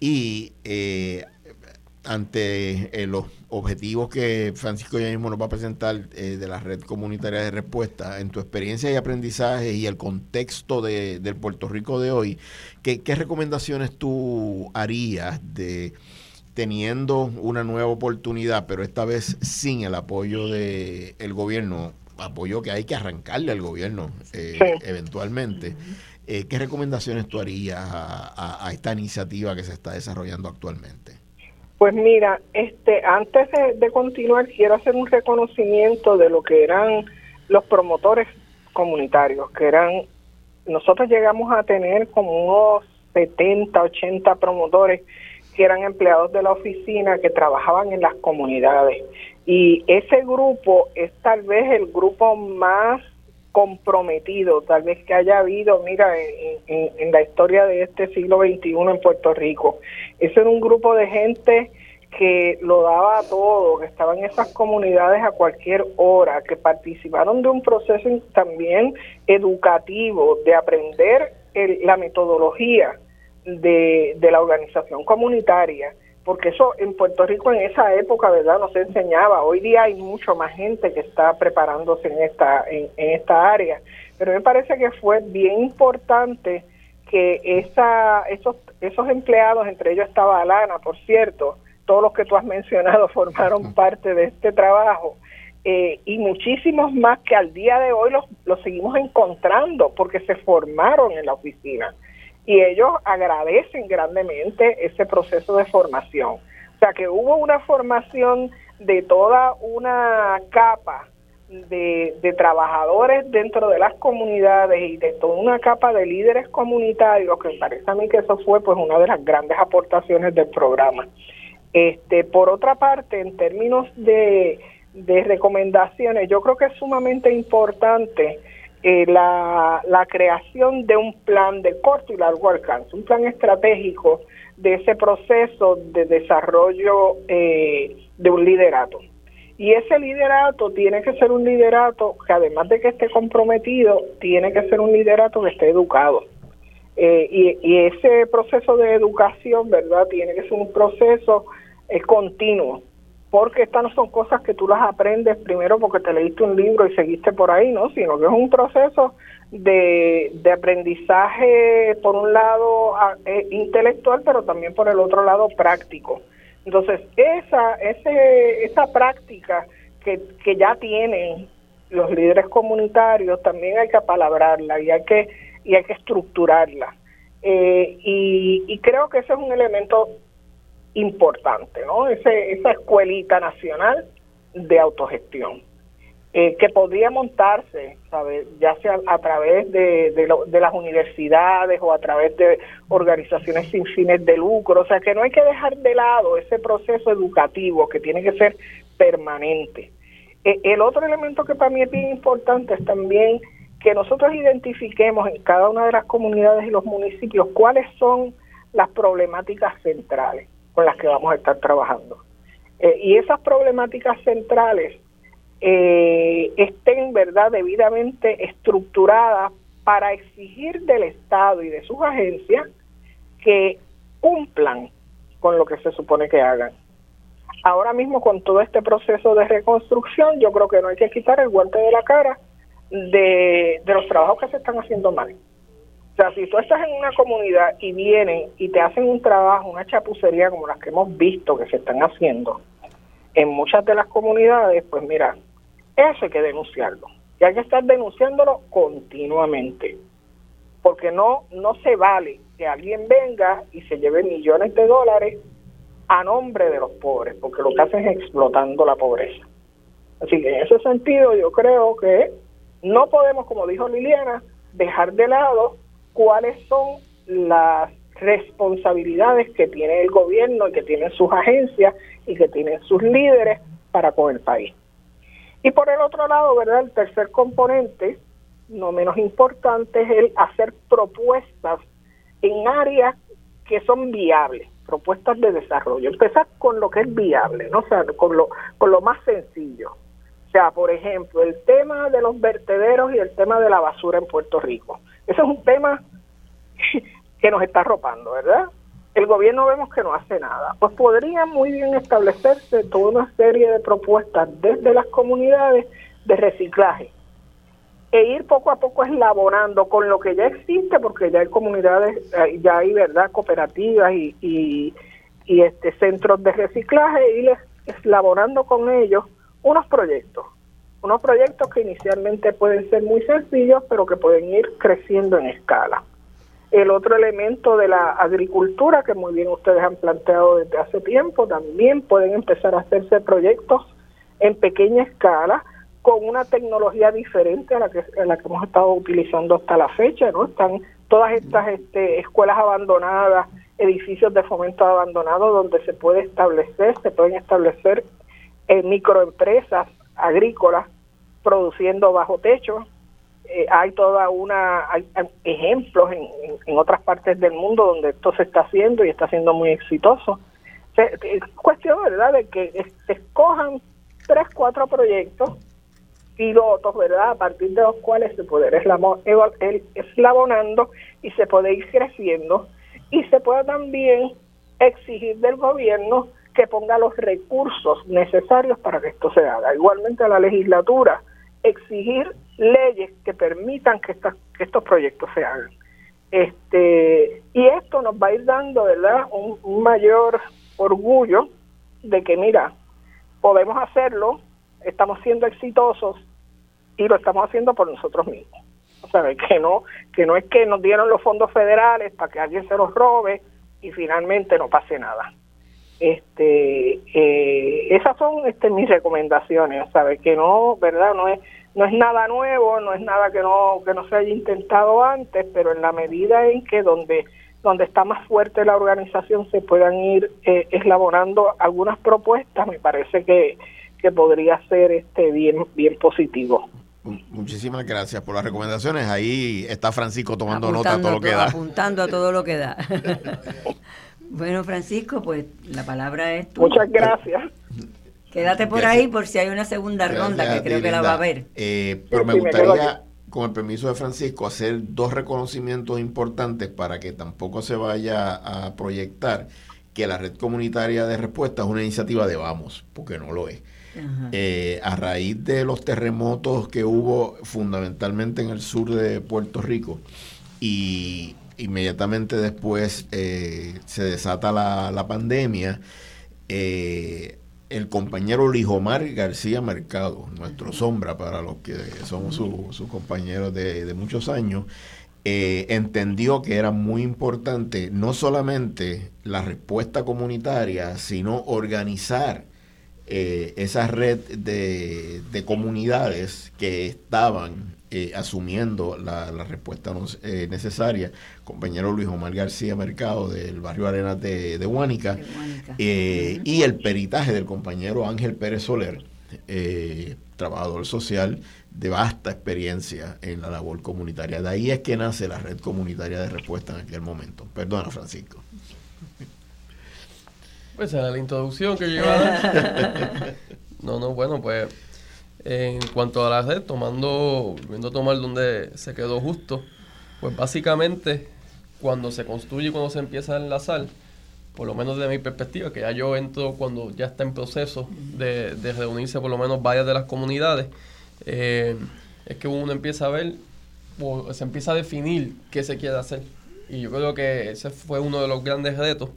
Y eh, ante los objetivos que Francisco ya mismo nos va a presentar de la red comunitaria de respuesta, en tu experiencia y aprendizaje y el contexto de, del Puerto Rico de hoy, ¿qué, qué recomendaciones tú harías de teniendo una nueva oportunidad, pero esta vez sin el apoyo del el gobierno, apoyo que hay que arrancarle al gobierno eh, eventualmente. Eh, ¿Qué recomendaciones tú harías a, esta iniciativa que se está desarrollando actualmente? Pues mira, este, antes de, continuar quiero hacer un reconocimiento de lo que eran los promotores comunitarios, que eran, nosotros llegamos a tener como unos 70, 80 promotores que eran empleados de la oficina que trabajaban en las comunidades. Y ese grupo es tal vez el grupo más comprometido, tal vez que haya habido, mira, en, la historia de este siglo XXI en Puerto Rico. Ese era un grupo de gente que lo daba todo, que estaban en esas comunidades a cualquier hora, que participaron de un proceso también educativo, de aprender la metodología de la organización comunitaria porque eso en Puerto Rico en esa época, ¿verdad? No se enseñaba. Hoy día hay mucho más gente que está preparándose en esta, en, esta área. Pero me parece que fue bien importante que esa, esos, esos empleados, entre ellos estaba Alana, por cierto, todos los que tú has mencionado formaron parte de este trabajo. Eh, y muchísimos más que al día de hoy los, los seguimos encontrando porque se formaron en la oficina y ellos agradecen grandemente ese proceso de formación. O sea que hubo una formación de toda una capa de, trabajadores dentro de las comunidades y de toda una capa de líderes comunitarios, que me parece a mí que eso fue pues una de las grandes aportaciones del programa. Este, por otra parte, en términos de, de recomendaciones, yo creo que es sumamente importante eh, la, la, creación de un plan de corto y largo alcance, un plan estratégico de ese proceso de desarrollo eh, de un liderato. Y ese liderato tiene que ser un liderato que además de que esté comprometido, tiene que ser un liderato que esté educado. Eh, y, y, ese proceso de educación, ¿verdad? Tiene que ser un proceso continuo, porque estas no son cosas que tú las aprendes primero porque te leíste un libro y seguiste por ahí, ¿no? Sino que es un proceso de, de aprendizaje, por un lado eh, intelectual, pero también por el otro lado práctico. Entonces, esa, ese, esa práctica que, que ya tienen los líderes comunitarios, también hay que apalabrarla y hay que, y hay que estructurarla. Eh, y, y creo que ese es un elemento importante, ¿no? Ese, esa escuelita nacional de autogestión, eh, que podría montarse, ¿sabes? ya sea a través de, de, las universidades o a través de organizaciones sin fines de lucro, o sea que no hay que dejar de lado ese proceso educativo que tiene que ser permanente. Eh, el otro elemento que para mí es bien importante es también que nosotros identifiquemos en cada una de las comunidades y los municipios cuáles son las problemáticas centrales con las que vamos a estar trabajando. Eh, y esas problemáticas centrales eh, estén, ¿verdad?, debidamente estructuradas para exigir del Estado y de sus agencias que cumplan con lo que se supone que hagan. Ahora mismo con todo este proceso de reconstrucción, yo creo que no hay que quitar el guante de la cara de, de los trabajos que se están haciendo mal. O sea, si tú estás en una comunidad y vienen y te hacen un trabajo, una chapucería como las que hemos visto que se están haciendo en muchas de las comunidades, pues mira, eso hay que denunciarlo. Y hay que estar denunciándolo continuamente. Porque no, no se vale que alguien venga y se lleve millones de dólares a nombre de los pobres, porque lo que hacen es explotando la pobreza. Así que en ese sentido yo creo que no podemos, como dijo Liliana, dejar de lado cuáles son las responsabilidades que tiene el gobierno y que tienen sus agencias y que tienen sus líderes para con el país. Y por el otro lado, ¿verdad? El tercer componente, no menos importante, es el hacer propuestas en áreas que son viables. propuestas de desarrollo. Empezar con lo que es viable, ¿no? O sea, con lo, con lo más sencillo. O sea, por ejemplo, el tema de los vertederos y el tema de la basura en Puerto Rico. Ese es un tema que nos está arropando, ¿verdad? El gobierno vemos que no hace nada. Pues podría muy bien establecerse toda una serie de propuestas desde las comunidades de reciclaje e ir poco a poco eslaborando con lo que ya existe, porque ya hay comunidades, eh, ya hay verdad cooperativas y, y, y este centros de reciclaje, e ir eslaborando con ellos unos proyectos, unos proyectos que inicialmente pueden ser muy sencillos, pero que pueden ir creciendo en escala. El otro elemento de la agricultura, que muy bien ustedes han planteado desde hace tiempo, también pueden empezar a hacerse proyectos en pequeña escala, con una tecnología diferente a la que, a la que hemos estado utilizando hasta la fecha, ¿no? Están todas estas este, escuelas abandonadas, edificios de fomento abandonados donde se puede establecer, se pueden establecer eh, microempresas agrícolas produciendo bajo techo. Eh, hay toda una, hay, ejemplos en, en, otras partes del mundo donde esto se está haciendo y está siendo muy exitoso. es cuestión, ¿verdad?, de que se escojan tres, cuatro proyectos pilotos, ¿verdad? A partir de los cuales se puede ir eslabonando y se puede ir creciendo y se puede también exigir del gobierno que ponga los recursos necesarios para que esto se haga. Igualmente a la legislatura, exigir leyes que permitan que, que estos proyectos se hagan. Este, y esto nos va a ir dando, ¿verdad?, un mayor orgullo de que, mira, podemos hacerlo, estamos siendo exitosos y lo estamos haciendo por nosotros mismos. O sea, que no, que no es que nos dieron los fondos federales para que alguien se los robe y finalmente no pase nada. Este, eh, esas son este, mis recomendaciones, ¿sabes? Que no, ¿verdad? No es, no es nada nuevo, no es nada que no, que no se haya intentado antes, pero en la medida en que donde, donde está más fuerte la organización se puedan ir eh, eslabonando algunas propuestas, me parece que, que podría ser este bien, bien positivo. Muchísimas gracias por las recomendaciones. Ahí está Francisco tomando nota de todo lo que da. Apuntando a todo lo que da. bueno, Francisco, pues la palabra es tuya. Muchas gracias. Quédate por ahí por si hay una segunda ronda, que creo que la va a haber. Eh, pero me gustaría, con el permiso de Francisco, hacer dos reconocimientos importantes para que tampoco se vaya a proyectar que la red comunitaria de respuesta es una iniciativa de Vamos, porque no lo es. Eh, a raíz de los terremotos que hubo fundamentalmente en el sur de Puerto Rico y inmediatamente después eh, se desata la, pandemia, eh, el compañero Lijomar García Mercado, nuestro sombra para los que somos sus compañeros de, muchos años, entendió que era muy importante no solamente la respuesta comunitaria, sino organizar eh, esa red de, de, que estaban eh, asumiendo la, respuesta eh, necesaria. Compañero Luis Omar García Mercado del barrio Arenas de, de Huánica, y el peritaje del compañero Ángel Pérez Soler, trabajador social de vasta experiencia en la labor comunitaria. De ahí es que nace la red comunitaria de respuesta en aquel momento. Perdona, Francisco. Pues era la introducción que yo iba a dar. no, no, bueno, pues en cuanto a la red, tomando, viendo tomar donde se quedó justo, pues básicamente cuando se construye y cuando se empieza a enlazar, por lo menos desde mi perspectiva, que ya yo entro cuando ya está en proceso de, reunirse por lo menos varias de las comunidades, eh, es que uno empieza a ver, o se empieza a definir qué se quiere hacer. Y yo creo que ese fue uno de los grandes retos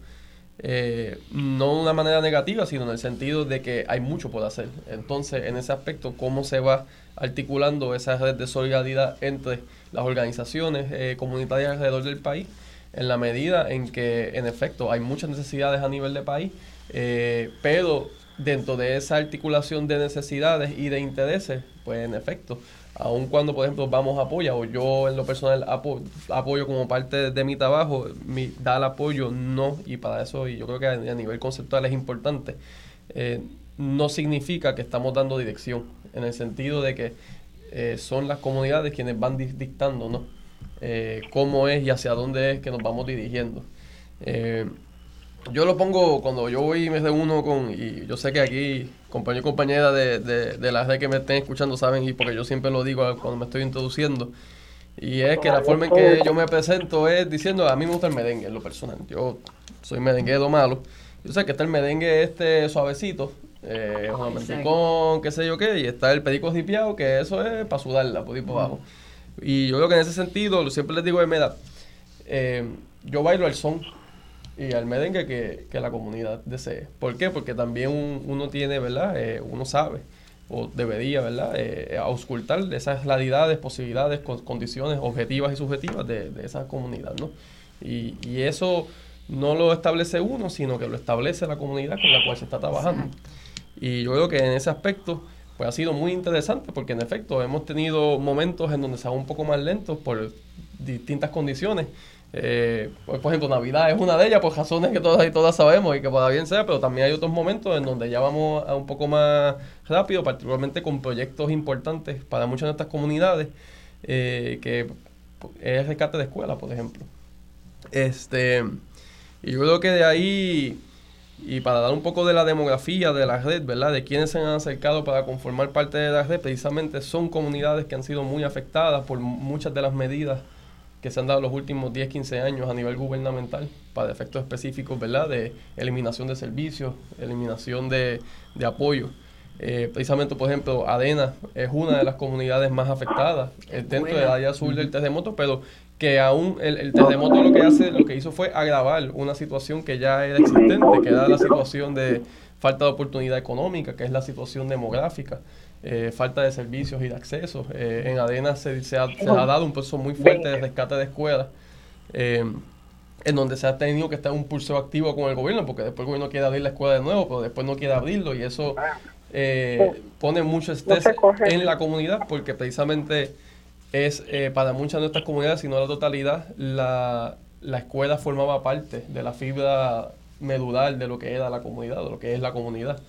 eh, no de una manera negativa, sino en el sentido de que hay mucho por hacer. Entonces, en ese aspecto, ¿cómo se va articulando esa red de solidaridad entre las organizaciones eh, comunitarias alrededor del país? En la medida en que, en efecto, hay muchas necesidades a nivel de país, eh, pero dentro de esa articulación de necesidades y de intereses, pues en efecto, aun cuando, por ejemplo, vamos a apoyar, o yo en lo personal apoyo como parte de, mi trabajo, mi, dar apoyo no, y para eso, y yo creo que a, nivel conceptual es importante, eh, no significa que estamos dando dirección, en el sentido de que eh, son las comunidades quienes van dictando, ¿no? Eh, cómo es y hacia dónde es que nos vamos dirigiendo. Yo lo pongo cuando yo voy y me uno con, y yo sé que aquí compañeros y compañeras de, de, de las de que me estén escuchando saben, y porque yo siempre lo digo cuando me estoy introduciendo, y es que la forma en que yo me presento es diciendo, a mí me gusta el merengue en lo personal, yo soy merenguero malo, yo sé que está el merengue este suavecito, eh, Juan qué sé yo qué, y está el perico ripiado, que eso es para sudarla, por ir por abajo. Y yo creo que en ese sentido, siempre les digo, de mira, eh, yo bailo el son y al merengue que, que, la comunidad desee. ¿Por qué? Porque también uno tiene, ¿verdad? Eh, uno sabe, o debería, ¿verdad? Eh, auscultar esas realidades, posibilidades, condiciones objetivas y subjetivas de, de esa comunidad, ¿no? Y, y, eso no lo establece uno, sino que lo establece la comunidad con la cual se está trabajando. Y yo creo que en ese aspecto pues ha sido muy interesante porque en efecto hemos tenido momentos en donde se va un poco más lentos por distintas condiciones eh, pues, por ejemplo, Navidad es una de ellas, por razones que todas y todas sabemos y que pueda bien ser, pero también hay otros momentos en donde ya vamos a un poco más rápido, particularmente con proyectos importantes para muchas de estas comunidades, eh, que es rescate de escuela, por ejemplo. Este, y yo creo que de ahí, y para dar un poco de la demografía de la red, ¿verdad? De quienes se han acercado para conformar parte de la red, precisamente son comunidades que han sido muy afectadas por muchas de las medidas que se han dado los últimos 10, 15 años a nivel gubernamental para efectos específicos, ¿verdad? De eliminación de servicios, eliminación de, de apoyo. Eh, precisamente, por ejemplo, Adena es una de las comunidades más afectadas eh, dentro de la área sur del terremoto, pero que aún el, el, terremoto lo que hace, lo que hizo fue agravar una situación que ya era existente, que era la situación de falta de oportunidad económica, que es la situación demográfica. Eh, falta de servicios y de acceso. Eh, en ADENA se, se, ha, dado un proceso muy fuerte de rescate de escuelas, eh, en donde se ha tenido que estar un pulso activo con el gobierno, porque después el gobierno quiere abrir la escuela de nuevo, pero después no quiere abrirlo, y eso pone mucho estrés en la comunidad, porque precisamente es para muchas de nuestras comunidades, si no la totalidad, la, la escuela formaba parte de la fibra medular de lo que era la comunidad, de lo que es la comunidad.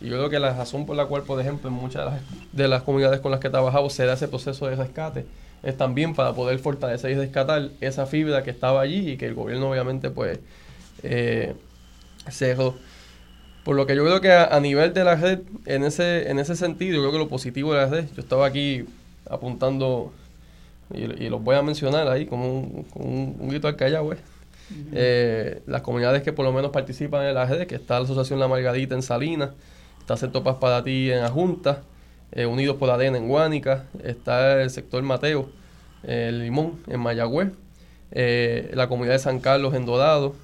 Y yo creo que la razón por la cual, por ejemplo, en muchas de las, comunidades con las que he trabajado se da ese proceso de rescate es también para poder fortalecer y rescatar esa fibra que estaba allí y que el gobierno obviamente pues eh, cerró. Por lo que yo creo que a, nivel de la red, en ese, en ese sentido, yo creo que lo positivo de la red, yo estaba aquí apuntando y, y los voy a mencionar ahí como un, un, grito al callao, eh, las comunidades que por lo menos participan en la red, que está la Asociación La Margarita en Salinas, está Centro Paz para ti en Ajunta, eh, Unidos por ADN en Guánica, está el sector Mateo, el Limón en Mayagüez, eh, la comunidad de San Carlos en Dorado,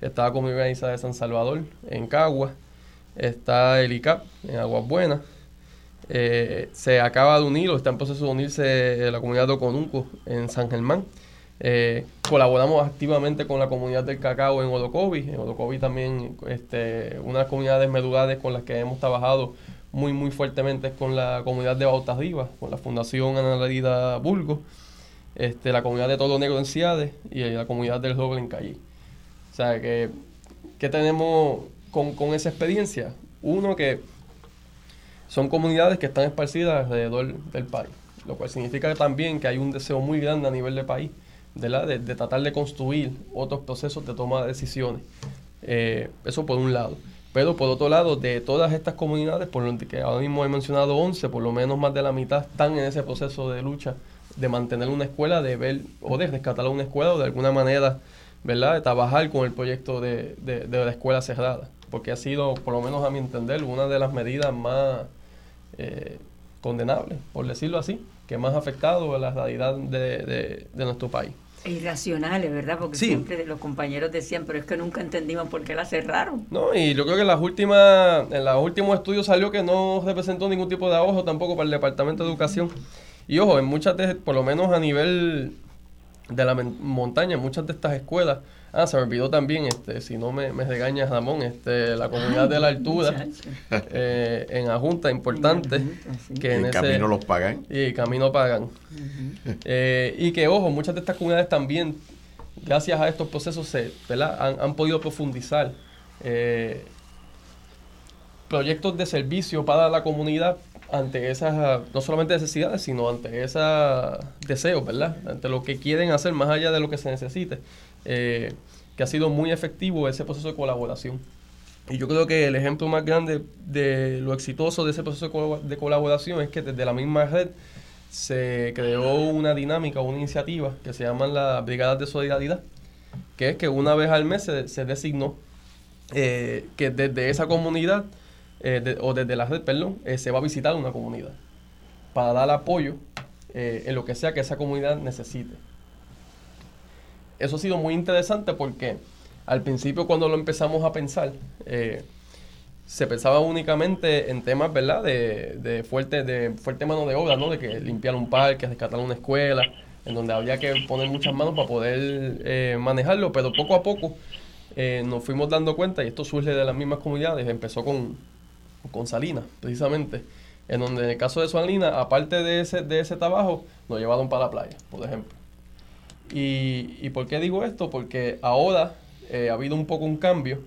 está la comunidad de San Salvador en Cagua, está el ICAP en Aguas Buenas, eh, se acaba de unir o está en proceso de unirse la comunidad de Oconunco en San Germán. Eh, colaboramos activamente con la comunidad del cacao en Odocovi. En Odocovi también este, una de las comunidades medulares con las que hemos trabajado muy muy fuertemente es con la comunidad de Bautas Vivas, con la Fundación Analarida Bulgo, este, la comunidad de Todo Negro en Ciades y la comunidad del Roble en Calle. O sea, que, que tenemos con, con esa experiencia? Uno que son comunidades que están esparcidas alrededor del país, lo cual significa también que hay un deseo muy grande a nivel del país de, de, tratar de construir otros procesos de toma de decisiones. Eh, eso por un lado. Pero por otro lado, de todas estas comunidades, por lo que ahora mismo he mencionado 11, por lo menos más de la mitad están en ese proceso de lucha de mantener una escuela, de ver o de rescatar una escuela o de alguna manera, ¿verdad?, de trabajar con el proyecto de, de, de la escuela cerrada. Porque ha sido, por lo menos a mi entender, una de las medidas más eh, condenables, por decirlo así, que más ha afectado a la realidad de, de nuestro país irracionales, ¿verdad? Porque siempre los compañeros decían, pero es que nunca entendimos por qué la cerraron. No, y yo creo que en las últimas, en los últimos estudios salió que no representó ningún tipo de ahorro tampoco para el Departamento de Educación. Y ojo, en muchas por lo menos a nivel de la montaña, en muchas de estas escuelas, Ah, se me olvidó también, este, si no me, me regañas Ramón, este, la comunidad de la altura, eh, en Ajunta, importante. que en, camino los pagan. Y camino pagan. Eh, y que, ojo, muchas de estas comunidades también, gracias a estos procesos, se, Han, han podido profundizar eh, proyectos de servicio para la comunidad ante esas, no solamente necesidades, sino ante esos deseos, ¿verdad? Ante lo que quieren hacer más allá de lo que se necesite. Eh, que ha sido muy efectivo ese proceso de colaboración. Y yo creo que el ejemplo más grande de lo exitoso de ese proceso de colaboración es que desde la misma red se creó una dinámica, una iniciativa que se llama la Brigadas de Solidaridad, que es que una vez al mes se, designó eh, que desde esa comunidad, eh, o desde la red, perdón, eh, se va a visitar una comunidad para dar apoyo en lo que sea que esa comunidad necesite. Eso ha sido muy interesante porque al principio cuando lo empezamos a pensar, se pensaba únicamente en temas, ¿verdad? De, de, fuerte, de fuerte mano de obra, ¿no? De que limpiar un parque, rescatar una escuela, en donde había que poner muchas manos para poder eh, manejarlo, pero poco a poco eh, nos fuimos dando cuenta, y esto surge de las mismas comunidades, empezó con, con Salinas, precisamente, en donde en el caso de Salinas, aparte de ese, de ese trabajo, nos llevaron para la playa, por ejemplo. Y, y por qué digo esto? Porque ahora eh, ha habido un poco un cambio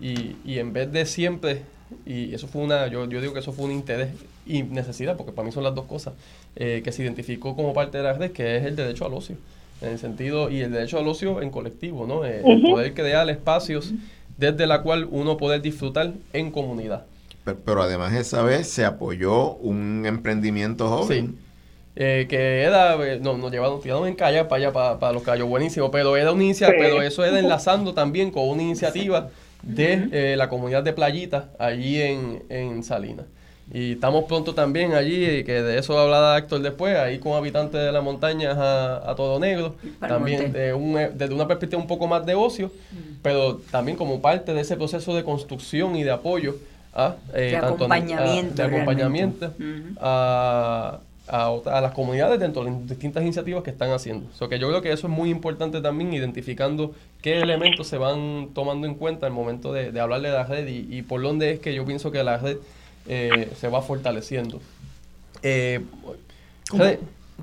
y, y en vez de siempre, y eso fue una, yo, yo digo que eso fue un interés y necesidad, porque para mí son las dos cosas, eh, que se identificó como parte de la red, que es el derecho al ocio, en el sentido, y el derecho al ocio en colectivo, ¿no? Eh, el poder crear espacios desde la cual uno poder disfrutar en comunidad. Pero, además esa vez se apoyó un emprendimiento joven. Sí. Eh, que era, no, nos llevaron, tiraron en calle para allá, para, para los callos, buenísimo, pero era una iniciativa, pero eso era enlazando también con una iniciativa de eh, la comunidad de Playita, allí en, en Salinas. Y estamos pronto también allí, que de eso hablará Héctor después, ahí con habitantes de las montañas a, Todo Negro, también de un, eh, desde una perspectiva un poco más de ocio, pero también como parte de ese proceso de construcción y de apoyo a, eh, acompañamiento, de acompañamiento a, a, las comunidades dentro de las distintas iniciativas que están haciendo. O que yo creo que eso es muy importante también, identificando qué elementos se van tomando en cuenta al momento de, de hablar de la red y, por dónde es que yo pienso que la red eh, se va fortaleciendo. Eh,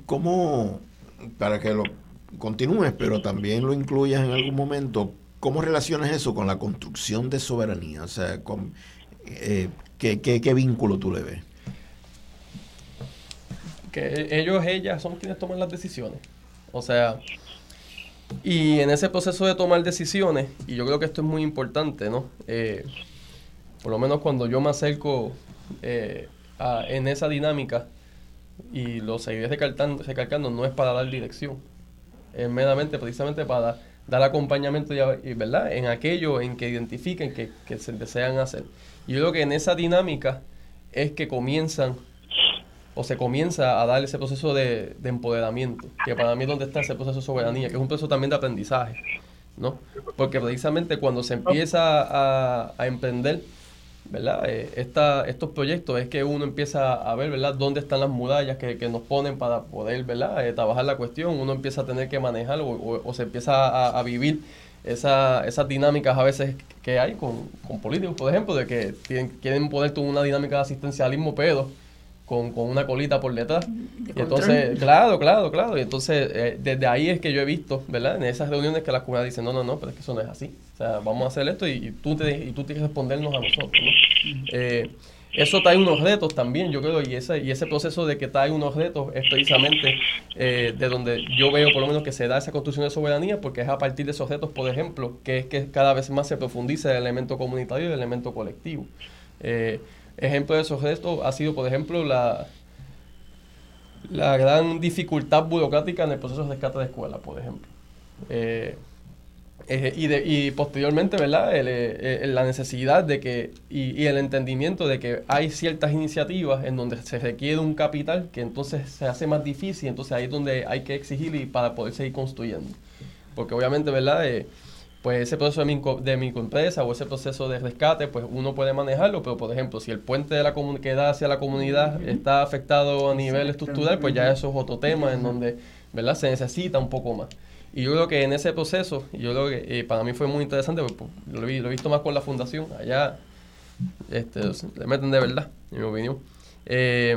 ¿Cómo, para que lo continúes, pero también lo incluyas en algún momento, cómo relacionas eso con la construcción de soberanía? O sea, con, eh, ¿qué, qué, vínculo tú le ves? que ellos, ellas son quienes toman las decisiones. O sea, y en ese proceso de tomar decisiones, y yo creo que esto es muy importante, ¿no? Eh, por lo menos cuando yo me acerco eh, en esa dinámica, y lo seguiré recalcando, recalcando, no es para dar dirección, es meramente precisamente para dar acompañamiento y, ¿verdad? en aquello en que identifiquen que, que se desean hacer. Yo creo que en esa dinámica es que comienzan o se comienza a dar ese proceso de, empoderamiento, que para mí es donde está ese proceso de soberanía, que es un proceso también de aprendizaje, ¿no? Porque precisamente cuando se empieza a, emprender, ¿verdad? Eh, estos proyectos es que uno empieza a ver, ¿verdad? Dónde están las murallas que, nos ponen para poder, ¿verdad? Eh, trabajar la cuestión, uno empieza a tener que manejar o, se empieza a, vivir esa, esas dinámicas a veces que hay con, con políticos, por ejemplo, de que tienen, quieren poner una dinámica de asistencialismo, pero con, con una colita por detrás. y entonces, claro, claro, claro. Y entonces, eh, desde ahí es que yo he visto, ¿verdad? En esas reuniones que las comunidades dicen, no, no, no, pero es que eso no es así. O sea, vamos a hacer esto y, tú, te, y tú tienes que respondernos a nosotros, ¿no? Eh, eso trae unos retos también, yo creo, y ese, y ese proceso de que trae unos retos es precisamente eh, de donde yo veo por lo menos que se da esa construcción de soberanía, porque es a partir de esos retos, por ejemplo, que es que cada vez más se profundiza el elemento comunitario y el elemento colectivo. Eh, Ejemplo de esos gestos ha sido, por ejemplo, la, la gran dificultad burocrática en el proceso de rescate de escuela, por ejemplo. Eh, eh, y, de, y posteriormente, ¿verdad? Eh, la necesidad de que, y, el entendimiento de que hay ciertas iniciativas en donde se requiere un capital que entonces se hace más difícil, entonces ahí es donde hay que exigir y para poder seguir construyendo. Porque obviamente, ¿verdad? pues ese proceso de mi, de microempresa o ese proceso de rescate, pues uno puede manejarlo, pero por ejemplo, si el puente de la que da hacia la comunidad está afectado a nivel estructural, pues ya eso es otro tema en donde, ¿verdad? Se necesita un poco más. Y yo creo que en ese proceso, yo creo que eh, para mí fue muy interesante, porque pues, lo, he, lo, he, visto más con la fundación, allá este, le meten de verdad, en mi opinión. Eh,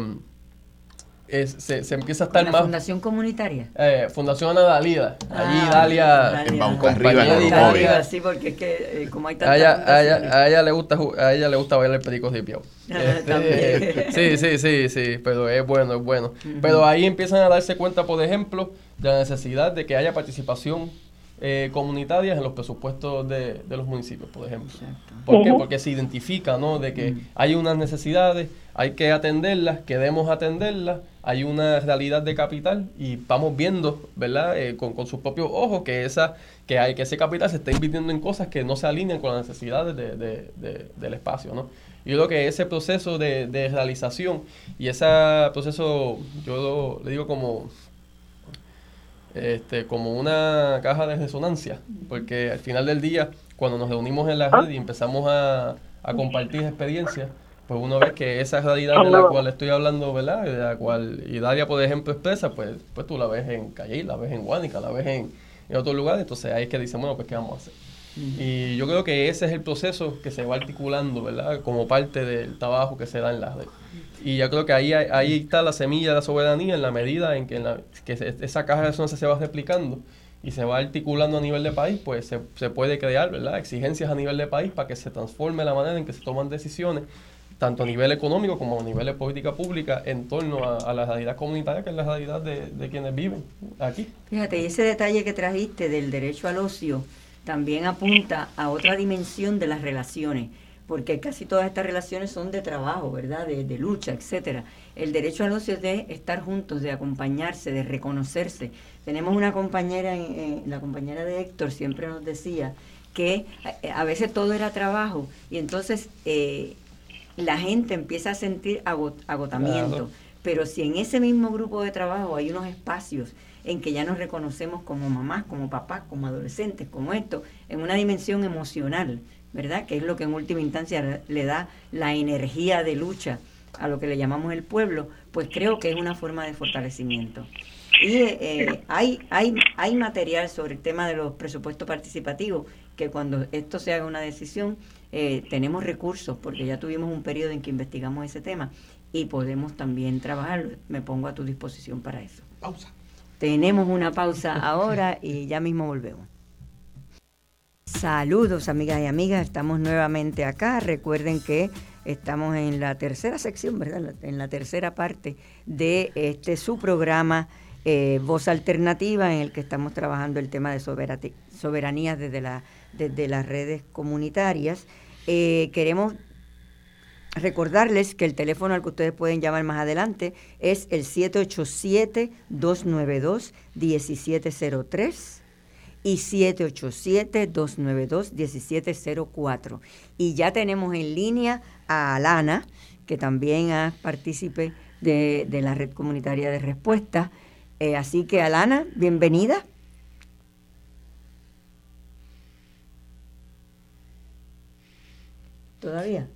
se, se, empieza a estar más. Fundación Comunitaria? Eh, Fundación Ana Dalida. Allí ah, Dalia. En Arriba, Arriba, sí, porque es que eh, como hay tantas. A ella, a ella, a ella, le gusta, a ella le gusta bailar el perico de piau. Este, sí, sí, sí, sí, pero es bueno, es bueno. Pero ahí empiezan a darse cuenta, por ejemplo, de la necesidad de que haya participación eh, comunitarias en los presupuestos de, los municipios, por ejemplo. ¿Por qué? Porque se identifica, ¿no? De que hay unas necesidades, hay que atenderlas, queremos atenderlas, hay una realidad de capital y vamos viendo, ¿verdad? Eh, con, sus propios ojos que esa que hay que ese capital se está invirtiendo en cosas que no se alinean con las necesidades del espacio, ¿no? Yo creo que ese proceso de, realización y ese proceso, yo le digo como este, como una caja de resonancia, porque al final del día, cuando nos reunimos en la red y empezamos a, compartir experiencias, pues uno ve que esa realidad de la cual estoy hablando, ¿verdad? De la cual y Daria, por ejemplo, expresa, pues, pues tú la ves en Calle, la ves en Guánica, la ves en, en otro lugar, entonces ahí es que dicen, bueno, pues ¿qué vamos a hacer? Y yo creo que ese es el proceso que se va articulando, ¿verdad? Como parte del trabajo que se da en la red. Y yo creo que ahí, ahí está la semilla de la soberanía en la medida en que, en la, que esa caja de resonancia se va replicando y se va articulando a nivel de país, pues se, se, puede crear ¿verdad? exigencias a nivel de país para que se transforme la manera en que se toman decisiones, tanto a nivel económico como a nivel de política pública, en torno a, la realidad comunitaria, que es la realidad de, quienes viven aquí. Fíjate, ese detalle que trajiste del derecho al ocio también apunta a otra dimensión de las relaciones porque casi todas estas relaciones son de trabajo, ¿verdad? De, lucha, etcétera. El derecho al ocio es de estar juntos, de acompañarse, de reconocerse. Tenemos una compañera, la compañera de Héctor siempre nos decía que eh, a, veces todo era trabajo y entonces eh, la gente empieza a sentir agotamiento. Pero si en ese mismo grupo de trabajo hay unos espacios en que ya nos reconocemos como mamás, como papás, como adolescentes, como esto, en una dimensión emocional, ¿verdad? Que es lo que en última instancia le da la energía de lucha a lo que le llamamos el pueblo, pues creo que es una forma de fortalecimiento. Y eh, hay, hay, hay material sobre el tema de los presupuestos participativos, que cuando esto se haga una decisión, eh, tenemos recursos, porque ya tuvimos un periodo en que investigamos ese tema y podemos también trabajarlo. Me pongo a tu disposición para eso. Pausa. Tenemos una pausa ahora y ya mismo volvemos. Saludos amigas y amigas, estamos nuevamente acá. Recuerden que estamos en la tercera sección, ¿verdad? En la tercera parte de este su programa eh, Voz Alternativa, en el que estamos trabajando el tema de soberanía desde, la, desde las redes comunitarias. Eh, queremos recordarles que el teléfono al que ustedes pueden llamar más adelante es el 787-292-1703 y 787-292-1704. Y ya tenemos en línea a Alana, que también es partícipe de, la red comunitaria de respuesta. Eh, así que Alana, bienvenida. ¿Todavía?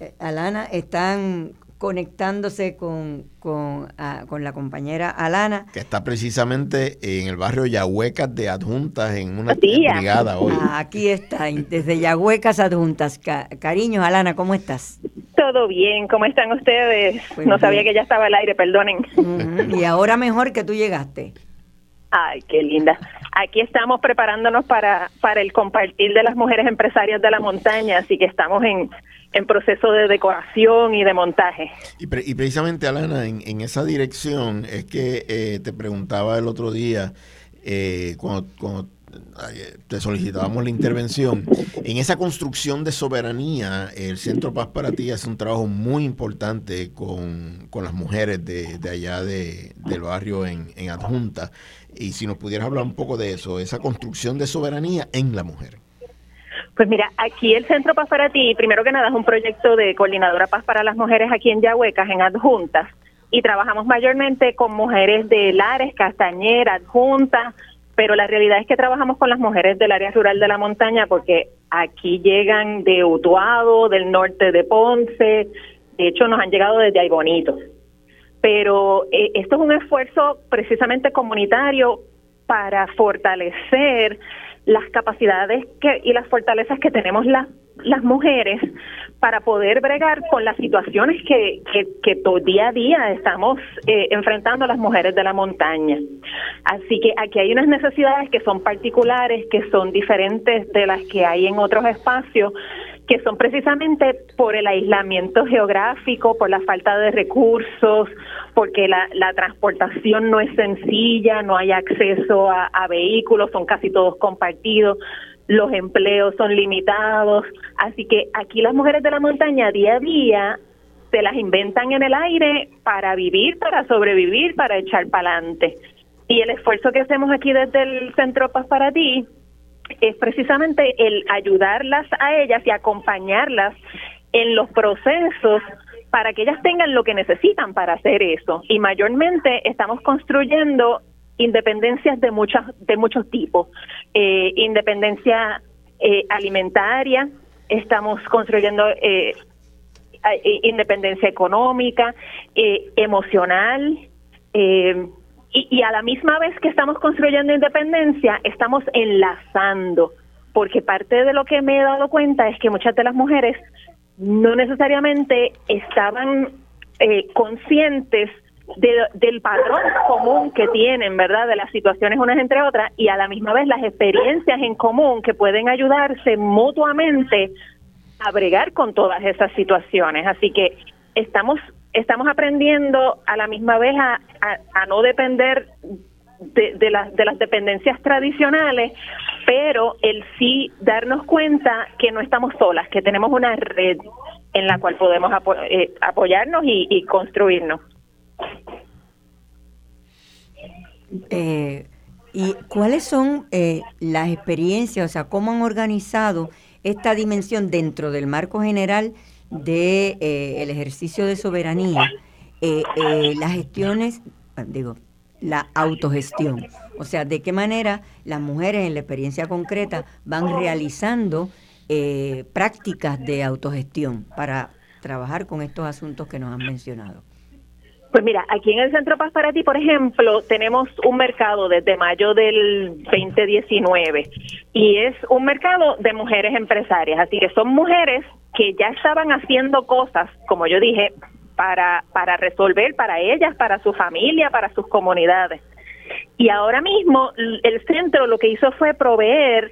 Eh, Alana, están conectándose con, con, ah, con, la compañera Alana. Que está precisamente en el barrio Yahuecas de Adjuntas, en una brigada hoy. Ah, aquí está, desde Yahuecas Adjuntas. cariños, Alana, ¿cómo estás? Todo bien, ¿cómo están ustedes? Pues no sabía que ya estaba al aire, perdonen. Y ahora mejor que tú llegaste. Ay, qué linda. Aquí estamos preparándonos para, para el compartir de las mujeres empresarias de la montaña, así que estamos en en proceso de decoración y de montaje. Y, precisamente, Alana, en, esa dirección es que eh, te preguntaba el otro día, eh, cuando, te solicitábamos la intervención, en esa construcción de soberanía, el Centro Paz para Ti hace un trabajo muy importante con, las mujeres de, allá de, del barrio en, en Adjunta. Y si nos pudieras hablar un poco de eso, esa construcción de soberanía en la mujer. Pues mira, aquí el Centro Paz para Ti, primero que nada, es un proyecto de Coordinadora Paz para las Mujeres aquí en Yahuecas, en adjuntas, y trabajamos mayormente con mujeres de Lares, Castañera, adjuntas, pero la realidad es que trabajamos con las mujeres del área rural de la montaña porque aquí llegan de Utuado, del norte de Ponce, de hecho nos han llegado desde ahí bonitos. Pero eh, esto es un esfuerzo precisamente comunitario para fortalecer las capacidades que, y las fortalezas que tenemos las las mujeres para poder bregar con las situaciones que, que, todo día a día estamos eh, enfrentando las mujeres de la montaña. Así que aquí hay unas necesidades que son particulares, que son diferentes de las que hay en otros espacios, que son precisamente por el aislamiento geográfico, por la falta de recursos, porque la, la transportación no es sencilla, no hay acceso a, a vehículos, son casi todos compartidos, los empleos son limitados, así que aquí las mujeres de la montaña día a día se las inventan en el aire para vivir, para sobrevivir, para echar para adelante. Y el esfuerzo que hacemos aquí desde el Centro Paz para ti es precisamente el ayudarlas a ellas y acompañarlas en los procesos para que ellas tengan lo que necesitan para hacer eso. Y mayormente estamos construyendo independencias de muchas de muchos tipos, eh, independencia eh, alimentaria, estamos construyendo eh, independencia económica, emocional, y, y a la misma vez que estamos construyendo independencia, estamos enlazando, porque parte de lo que me he dado cuenta es que muchas de las mujeres no necesariamente estaban eh, conscientes de, del patrón común que tienen, ¿verdad? De las situaciones unas entre otras y a la misma vez las experiencias en común que pueden ayudarse mutuamente a bregar con todas esas situaciones. Así que estamos estamos aprendiendo a la misma vez a, no depender de, de, de las dependencias tradicionales, pero el sí darnos cuenta que no estamos solas, que tenemos una red en la cual podemos eh, apoyarnos y, y construirnos. Eh, ¿Y cuáles son eh, las experiencias, o sea, cómo han organizado esta dimensión dentro del marco general de eh, el ejercicio de soberanía, eh, eh, las gestiones, digo, la autogestión. O sea, de qué manera las mujeres en la experiencia concreta van realizando prácticas de autogestión para trabajar con estos asuntos que nos han mencionado. Pues mira, aquí en el Centro Paz para ti, por ejemplo, tenemos un mercado desde mayo del 2019 y es un mercado de mujeres empresarias, así que son mujeres que ya estaban haciendo cosas, como yo dije, para, para resolver para ellas, para su familia, para sus comunidades. Y ahora mismo el centro lo que hizo fue proveer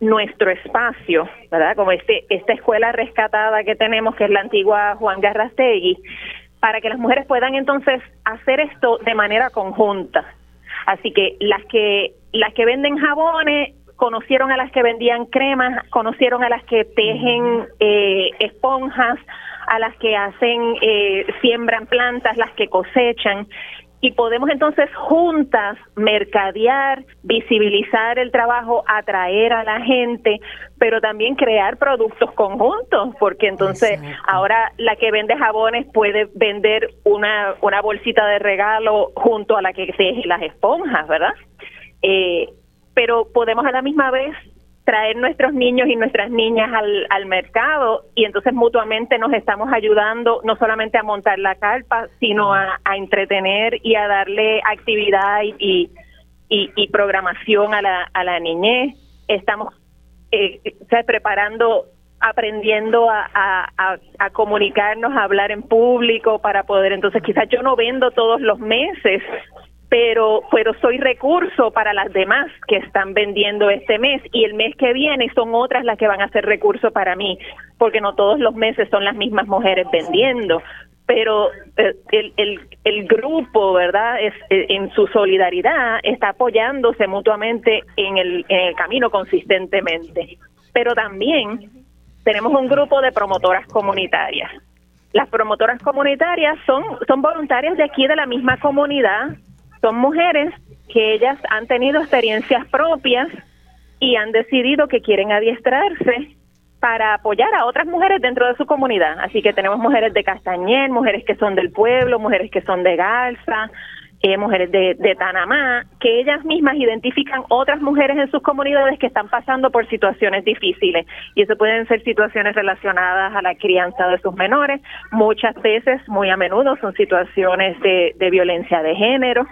nuestro espacio, ¿verdad? Como este esta escuela rescatada que tenemos, que es la antigua Juan Garrastegui, para que las mujeres puedan entonces hacer esto de manera conjunta. Así que las que las que venden jabones conocieron a las que vendían cremas, conocieron a las que tejen eh, esponjas, a las que hacen, eh, siembran plantas, las que cosechan. Y podemos entonces juntas mercadear, visibilizar el trabajo, atraer a la gente, pero también crear productos conjuntos, porque entonces ahora la que vende jabones puede vender una, una bolsita de regalo junto a la que teje las esponjas, ¿verdad? Eh, pero podemos a la misma vez traer nuestros niños y nuestras niñas al, al mercado y entonces mutuamente nos estamos ayudando no solamente a montar la carpa, sino a, entretener y a darle actividad y, y, programación a la, a la niñez. Estamos eh, preparando aprendiendo a, a, a, comunicarnos, a hablar en público para poder, entonces quizás yo no vendo todos los meses, pero, pero soy recurso para las demás que están vendiendo este mes y el mes que viene son otras las que van a ser recurso para mí, porque no todos los meses son las mismas mujeres vendiendo, pero eh, el, el, el grupo, ¿verdad? Es, eh, en su solidaridad está apoyándose mutuamente en el, en el camino consistentemente. Pero también tenemos un grupo de promotoras comunitarias. Las promotoras comunitarias son, son voluntarias de aquí de la misma comunidad son mujeres que ellas han tenido experiencias propias y han decidido que quieren adiestrarse para apoyar a otras mujeres dentro de su comunidad. Así que tenemos mujeres de Castañel, mujeres que son del pueblo, mujeres que son de Garza, eh, mujeres de, de Panamá, que ellas mismas identifican otras mujeres en sus comunidades que están pasando por situaciones difíciles. Y eso pueden ser situaciones relacionadas a la crianza de sus menores, muchas veces, muy a menudo, son situaciones de violencia de género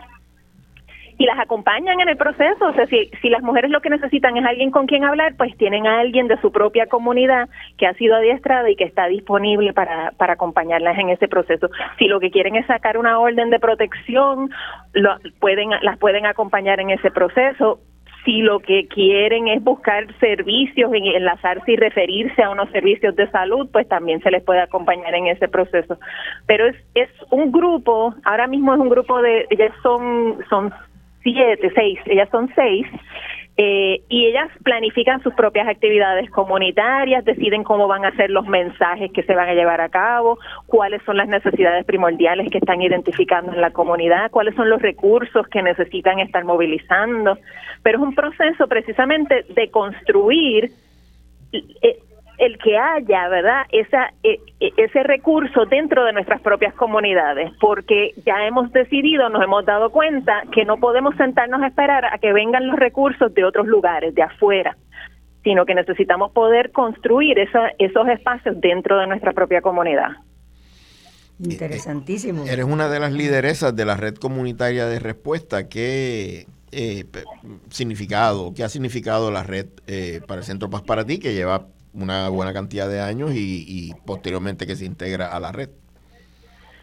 y las acompañan en el proceso. O sea, si, si las mujeres lo que necesitan es alguien con quien hablar, pues tienen a alguien de su propia comunidad que ha sido adiestrada y que está disponible para, para acompañarlas en ese proceso. Si lo que quieren es sacar una orden de protección, lo, pueden, las pueden acompañar en ese proceso si lo que quieren es buscar servicios, enlazarse y referirse a unos servicios de salud, pues también se les puede acompañar en ese proceso. Pero es, es un grupo, ahora mismo es un grupo de, ellas son, son siete, seis, ellas son seis, eh, y ellas planifican sus propias actividades comunitarias, deciden cómo van a ser los mensajes que se van a llevar a cabo, cuáles son las necesidades primordiales que están identificando en la comunidad, cuáles son los recursos que necesitan estar movilizando. Pero es un proceso precisamente de construir eh, el que haya, ¿verdad? Esa, e, e, ese recurso dentro de nuestras propias comunidades, porque ya hemos decidido, nos hemos dado cuenta que no podemos sentarnos a esperar a que vengan los recursos de otros lugares, de afuera, sino que necesitamos poder construir esos espacios dentro de nuestra propia comunidad. Interesantísimo. Eres una de las lideresas de la red comunitaria de respuesta. ¿Qué eh, significado, qué ha significado la red eh, para el Centro Paz para ti, que lleva una buena cantidad de años y, posteriormente que se integra a la red.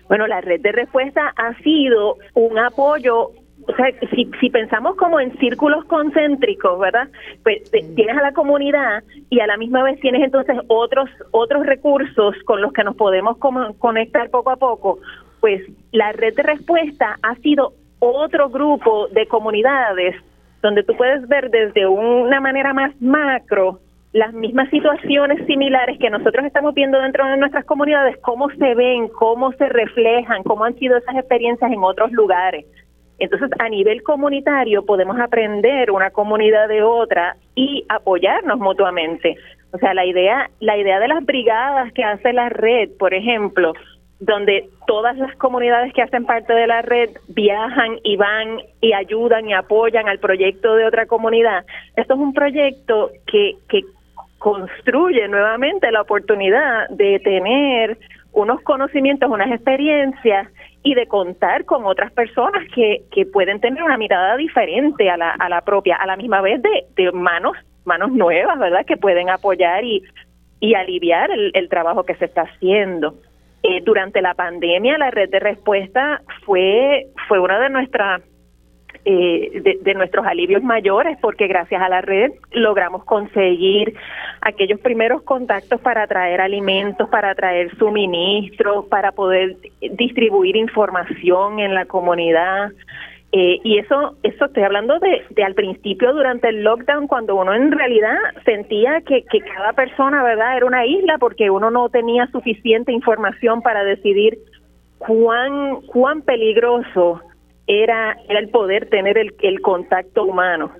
Bueno, la red de respuesta ha sido un apoyo o sea, si, si pensamos como en círculos concéntricos, ¿verdad? Pues tienes a la comunidad y a la misma vez tienes entonces otros otros recursos con los que nos podemos conectar poco a poco. Pues la red de respuesta ha sido otro grupo de comunidades donde tú puedes ver desde una manera más macro las mismas situaciones similares que nosotros estamos viendo dentro de nuestras comunidades, cómo se ven, cómo se reflejan, cómo han sido esas experiencias en otros lugares. Entonces, a nivel comunitario podemos aprender una comunidad de otra y apoyarnos mutuamente. O sea, la idea, la idea de las brigadas que hace la red, por ejemplo, donde todas las comunidades que hacen parte de la red viajan y van y ayudan y apoyan al proyecto de otra comunidad. Esto es un proyecto que, que construye nuevamente la oportunidad de tener unos conocimientos, unas experiencias y de contar con otras personas que, que pueden tener una mirada diferente a la, a la propia, a la misma vez de, de manos, manos nuevas, ¿verdad? Que pueden apoyar y, y aliviar el, el trabajo que se está haciendo. Eh, durante la pandemia, la red de respuesta fue, fue una de nuestras eh, de, nuestros alivios mayores, porque gracias a la red logramos conseguir aquellos primeros contactos para traer alimentos, para traer suministros, para poder distribuir información en la comunidad. Eh, y eso, eso estoy hablando de, de, al principio durante el lockdown, cuando uno en realidad sentía que, que cada persona, ¿verdad?, era una isla porque uno no tenía suficiente información para decidir cuán, cuán peligroso era, era el poder tener el, el contacto humano.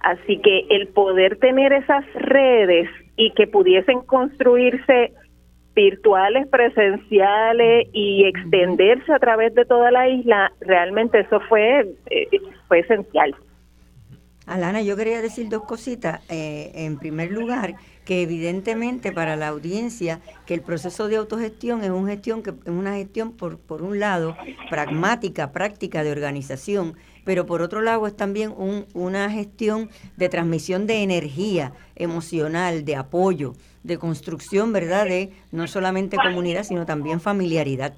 Así que el poder tener esas redes y que pudiesen construirse virtuales, presenciales y extenderse a través de toda la isla, realmente eso fue, eh, fue esencial. Alana, yo quería decir dos cositas. Eh, en primer lugar, que evidentemente para la audiencia que el proceso de autogestión es una gestión que es una gestión por, por un lado pragmática, práctica de organización, pero por otro lado es también un, una gestión de transmisión de energía emocional, de apoyo, de construcción, ¿verdad? De no solamente comunidad, sino también familiaridad.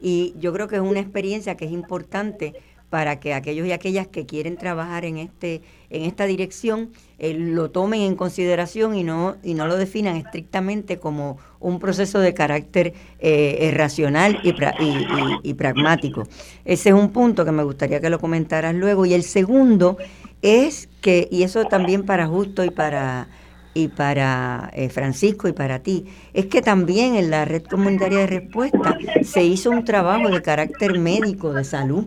Y yo creo que es una experiencia que es importante para que aquellos y aquellas que quieren trabajar en este en esta dirección eh, lo tomen en consideración y no y no lo definan estrictamente como un proceso de carácter eh, racional y, y, pragmático. Ese es un punto que me gustaría que lo comentaras luego. Y el segundo es que, y eso también para Justo y para y para eh, Francisco y para ti, es que también en la red comunitaria de respuesta se hizo un trabajo de carácter médico, de salud,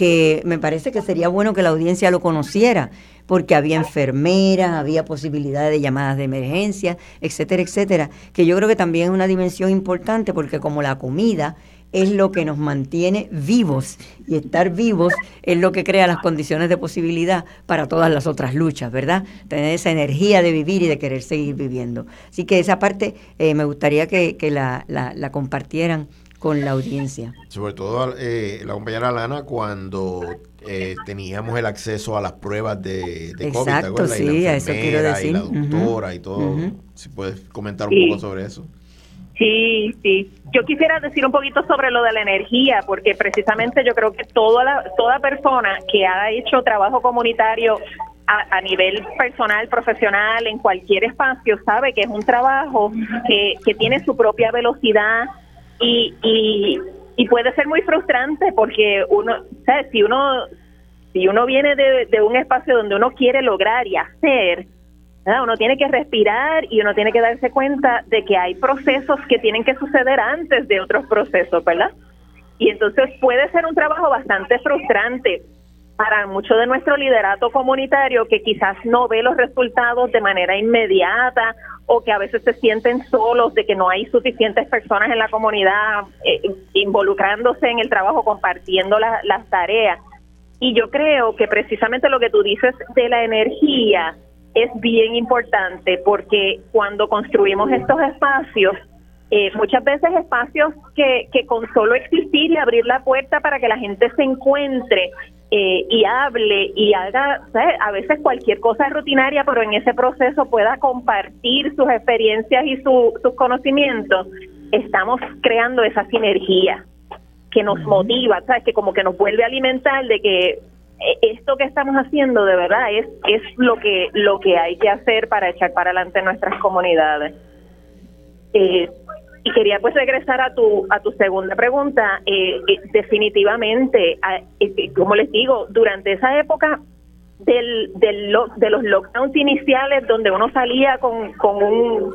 que me parece que sería bueno que la audiencia lo conociera, porque había enfermeras, había posibilidades de llamadas de emergencia, etcétera, etcétera, que yo creo que también es una dimensión importante porque como la comida es lo que nos mantiene vivos y estar vivos es lo que crea las condiciones de posibilidad para todas las otras luchas, ¿verdad? Tener esa energía de vivir y de querer seguir viviendo. Así que esa parte eh, me gustaría que, la, la, compartieran con la audiencia. Sobre todo eh, la compañera Lana cuando eh, teníamos el acceso a las pruebas de, de Exacto, COVID, sí, a eso quiero decir. Y la doctora y todo. Si puedes comentar un poco sobre eso. Sí, sí. Yo quisiera decir un poquito sobre lo de la energía, porque precisamente yo creo que toda la, toda persona que ha hecho trabajo comunitario a, nivel personal, profesional, en cualquier espacio, sabe que es un trabajo que, que tiene su propia velocidad y, y, puede ser muy frustrante porque uno, ¿sabes? si uno si uno viene de un espacio donde uno quiere lograr y hacer, uno tiene que respirar y uno tiene que darse cuenta de que hay procesos que tienen que suceder antes de otros procesos, ¿verdad? Y entonces puede ser un trabajo bastante frustrante para mucho de nuestro liderato comunitario que quizás no ve los resultados de manera inmediata o que a veces se sienten solos de que no hay suficientes personas en la comunidad eh, involucrándose en el trabajo, compartiendo las tareas. Y yo creo que precisamente lo que tú dices de la energía es bien importante porque cuando construimos estos espacios, eh, muchas veces espacios que, que con solo existir y abrir la puerta para que la gente se encuentre eh, y hable y haga, a veces cualquier cosa es rutinaria, pero en ese proceso pueda compartir sus experiencias y sus conocimientos, estamos creando esa sinergia que nos motiva, ¿sabes? que como que nos vuelve a alimentar de que eh, esto que estamos haciendo de verdad es es lo que lo que hay que hacer para echar para adelante nuestras comunidades. Eh, y quería pues regresar a tu a tu segunda pregunta. Eh, eh definitivamente, como les digo, durante esa época del, del de los lockdowns iniciales, donde uno salía con, con un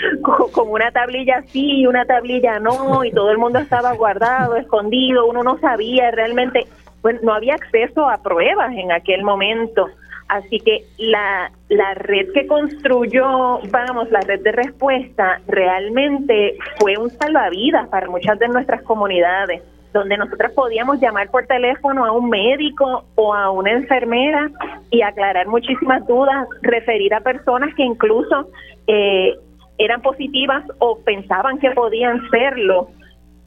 con, una tablilla así y una tablilla no, y todo el mundo estaba guardado, escondido, uno no sabía realmente, pues no había acceso a pruebas en aquel momento. Así que la, la red que construyó, vamos, la red de respuesta, realmente fue un salvavidas para muchas de nuestras comunidades, donde nosotras podíamos llamar por teléfono a un médico o a una enfermera y aclarar muchísimas dudas, referir a personas que incluso eh, eran positivas o pensaban que podían serlo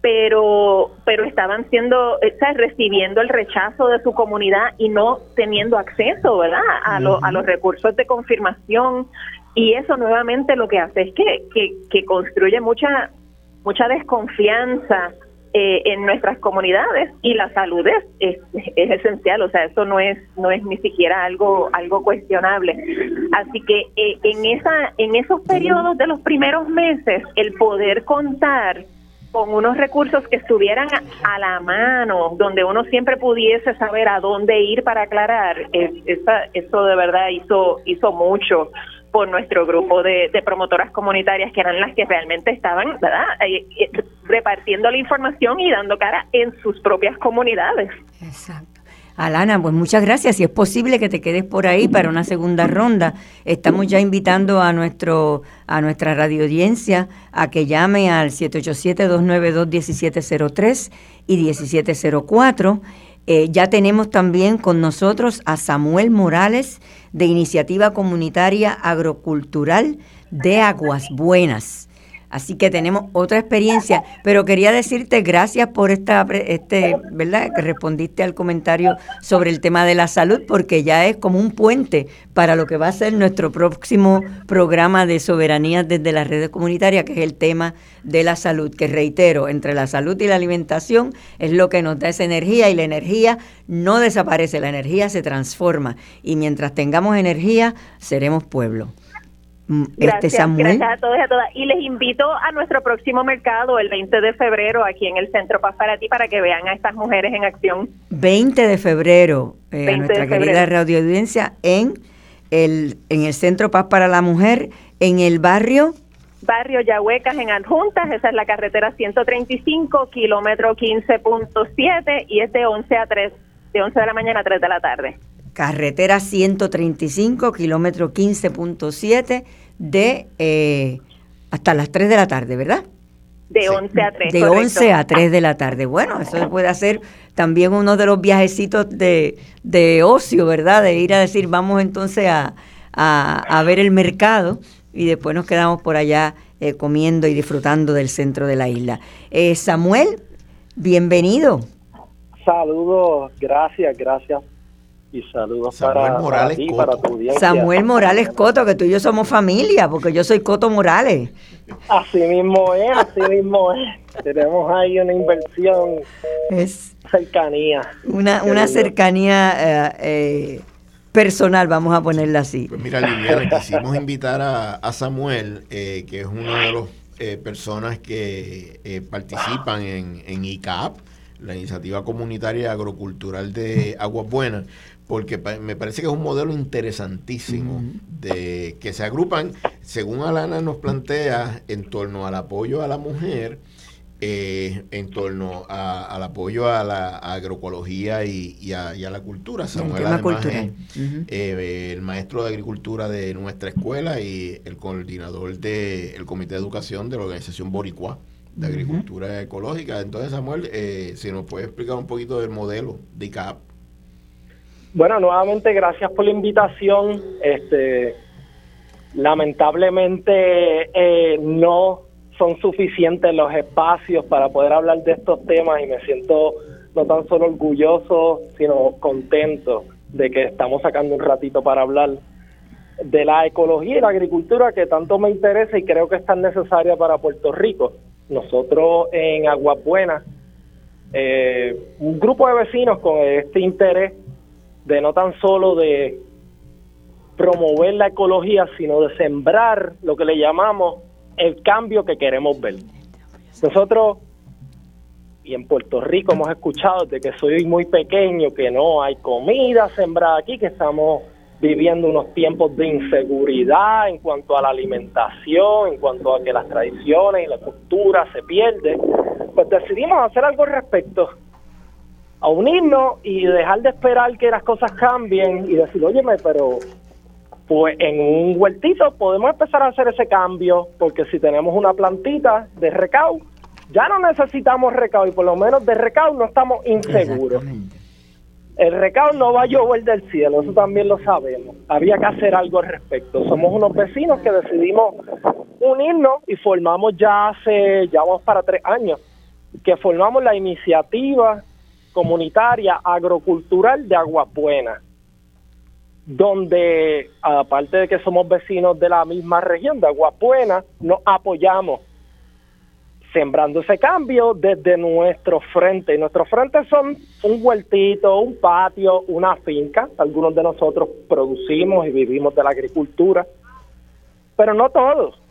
pero pero estaban siendo recibiendo el rechazo de su comunidad y no teniendo acceso verdad a, a los recursos de confirmación. Y eso nuevamente lo que hace es que, que, que construye mucha mucha desconfianza eh, en nuestras comunidades. Y la salud es, es, esencial, o sea, eso no es no es ni siquiera algo algo cuestionable. Así que eh, en esa en esos periodos de los primeros meses el poder contar con unos recursos que estuvieran a la mano, donde uno siempre pudiese saber a dónde ir para aclarar, eso de verdad hizo, hizo mucho por nuestro grupo de, promotoras comunitarias que eran las que realmente estaban ¿verdad? Eh, repartiendo la información y dando cara en sus propias comunidades. Exacto. Alana, pues muchas gracias. Si es posible que te quedes por ahí para una segunda ronda, estamos ya invitando a nuestro a nuestra radio audiencia a que llame al 787-292-1703 y 1704. Eh, ya tenemos también con nosotros a Samuel Morales de Iniciativa Comunitaria Agrocultural de Aguas Buenas. Así que tenemos otra experiencia, pero quería decirte gracias por esta, este, ¿verdad? Que respondiste al comentario sobre el tema de la salud, porque ya es como un puente para lo que va a ser nuestro próximo programa de soberanía desde las redes comunitarias, que es el tema de la salud, que reitero, entre la salud y la alimentación es lo que nos da esa energía y la energía no desaparece, la energía se transforma y mientras tengamos energía seremos pueblo. Mm, este gracias, Samuel. gracias a todos y a todas. Y les invito a nuestro próximo mercado el 20 de febrero aquí en el Centro Paz para ti para que vean a estas mujeres en acción. 20 de febrero, eh, nuestra querida radio audiencia en el, en el Centro Paz para la Mujer, en el barrio. Barrio Yahuecas en Adjuntas, esa es la carretera 135, kilómetro 15.7 y es de 11 a 3, de 11 de la mañana a 3 de la tarde carretera 135, kilómetro 15.7, de eh, hasta las 3 de la tarde, ¿verdad? De 11 a 3. De 11 a 3 de la tarde. Bueno, eso puede hacer también uno de los viajecitos de, de ocio, ¿verdad? De ir a decir, vamos entonces a, a, ver el mercado y después nos quedamos por allá eh, comiendo y disfrutando del centro de la isla. Eh, Samuel, bienvenido. Saludos, gracias, gracias y saludos para, Morales ti, para tu audiencia. Samuel Morales Coto, que tú y yo somos familia, porque yo soy Coto Morales. Así mismo es, así mismo es. Tenemos ahí una inversión, es cercanía. Una, una cercanía eh, eh, personal, vamos a ponerla así. Pues mira, Liliana, quisimos invitar a, Samuel, eh, que es uno de los eh, personas que eh, participan en, en ICAP, la iniciativa comunitaria agrocultural de Aguas Buenas, porque me parece que es un modelo interesantísimo de que se agrupan, según Alana nos plantea, en torno al apoyo a la mujer, eh, en torno al apoyo a la agroecología y, a, la cultura. Samuel además eh, el maestro de agricultura de nuestra escuela y el coordinador del Comité de Educación de la organización Boricua de Agricultura Ecológica. Entonces, Samuel, eh, si nos puede explicar un poquito del modelo de ICAP. Bueno, nuevamente gracias por la invitación. Este, lamentablemente eh, no son suficientes los espacios para poder hablar de estos temas y me siento no tan solo orgulloso, sino contento de que estamos sacando un ratito para hablar de la ecología y la agricultura que tanto me interesa y creo que es tan necesaria para Puerto Rico. Nosotros en Aguas Buenas, eh, un grupo de vecinos con este interés de no tan solo de promover la ecología, sino de sembrar lo que le llamamos el cambio que queremos ver. Nosotros, y en Puerto Rico hemos escuchado de que soy muy pequeño, que no hay comida sembrada aquí, que estamos viviendo unos tiempos de inseguridad en cuanto a la alimentación, en cuanto a que las tradiciones y la cultura se pierden, pues decidimos hacer algo al respecto a unirnos y dejar de esperar que las cosas cambien y decir, óyeme, pero pues en un huertito podemos empezar a hacer ese cambio, porque si tenemos una plantita de recao, ya no necesitamos recao y por lo menos de recao no estamos inseguros. El recao no va a llover del cielo, eso también lo sabemos. Había que hacer algo al respecto. Somos unos vecinos que decidimos unirnos y formamos ya hace, ya vamos para tres años, que formamos la iniciativa comunitaria agrocultural de Aguas Buenas, donde aparte de que somos vecinos de la misma región de Aguas Buenas, nos apoyamos sembrando ese cambio desde nuestro frente. Y nuestros frentes son un huertito, un patio, una finca. Algunos de nosotros producimos y vivimos de la agricultura, pero no todos.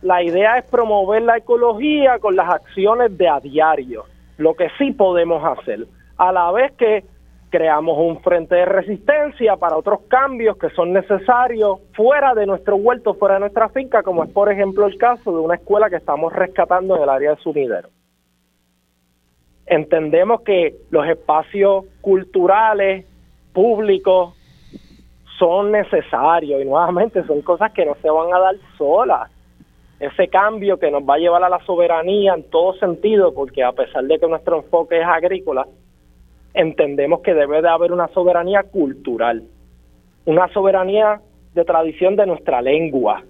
La idea es promover la ecología con las acciones de a diario lo que sí podemos hacer, a la vez que creamos un frente de resistencia para otros cambios que son necesarios fuera de nuestro huerto, fuera de nuestra finca, como es por ejemplo el caso de una escuela que estamos rescatando en el área de Sumidero. Entendemos que los espacios culturales, públicos, son necesarios y nuevamente son cosas que no se van a dar solas ese cambio que nos va a llevar a la soberanía en todo sentido, porque a pesar de que nuestro enfoque es agrícola, entendemos que debe de haber una soberanía cultural, una soberanía de tradición de nuestra lengua,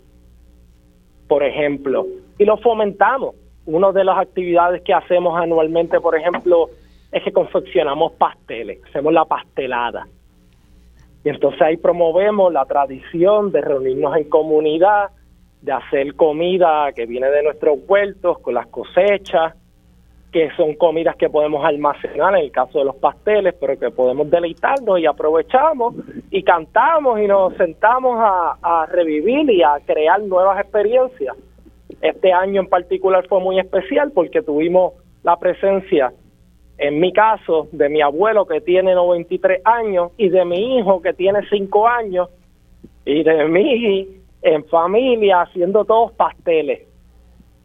por ejemplo, y lo fomentamos. Una de las actividades que hacemos anualmente, por ejemplo, es que confeccionamos pasteles, hacemos la pastelada. Y entonces ahí promovemos la tradición de reunirnos en comunidad, de hacer comida que viene de nuestros huertos con las cosechas, que son comidas que podemos almacenar en el caso de los pasteles, pero que podemos deleitarnos y aprovechamos y cantamos y nos sentamos a, revivir y a crear nuevas experiencias. Este año en particular fue muy especial porque tuvimos la presencia, en mi caso, de mi abuelo que tiene 93 años y de mi hijo que tiene 5 años y de mí en familia, haciendo todos pasteles,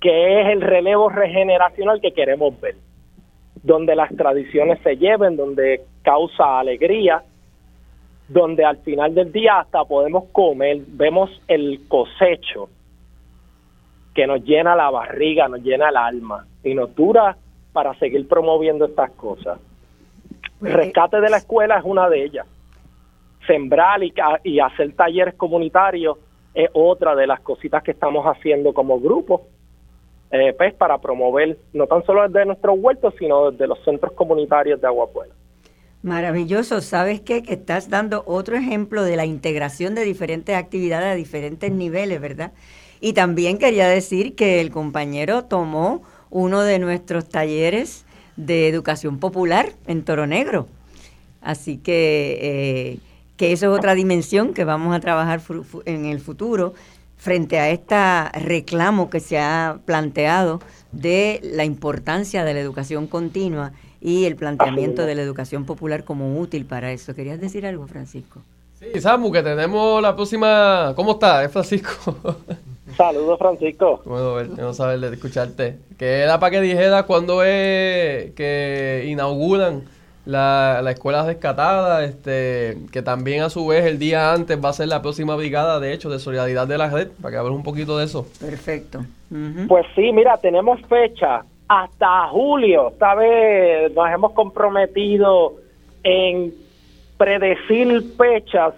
que es el relevo regeneracional que queremos ver, donde las tradiciones se lleven, donde causa alegría, donde al final del día hasta podemos comer, vemos el cosecho que nos llena la barriga, nos llena el alma y nos dura para seguir promoviendo estas cosas. Pues, rescate de la escuela es una de ellas. Sembrar y, y hacer talleres comunitarios es otra de las cositas que estamos haciendo como grupo, eh, pues para promover no tan solo desde nuestros huertos, sino desde los centros comunitarios de Agua Buena. Maravilloso, ¿sabes qué? Que estás dando otro ejemplo de la integración de diferentes actividades a diferentes niveles, ¿verdad? Y también quería decir que el compañero tomó uno de nuestros talleres de educación popular en Toro Negro. Así que eh, que eso es otra dimensión que vamos a trabajar en el futuro frente a este reclamo que se ha planteado de la importancia de la educación continua y el planteamiento de la educación popular como útil para eso. ¿Querías decir algo, Francisco? Sí, Samu, que tenemos la próxima... ¿Cómo está? Es Francisco. Saludos, Francisco. Bueno, no saber de escucharte. Que era para que dijera cuándo es que inauguran la, la escuela rescatada, este, que también a su vez el día antes va a ser la próxima brigada, de hecho, de solidaridad de la red, para que hables un poquito de eso. Perfecto. Pues sí, mira, tenemos fecha hasta julio. Esta vez nos hemos comprometido en predecir fechas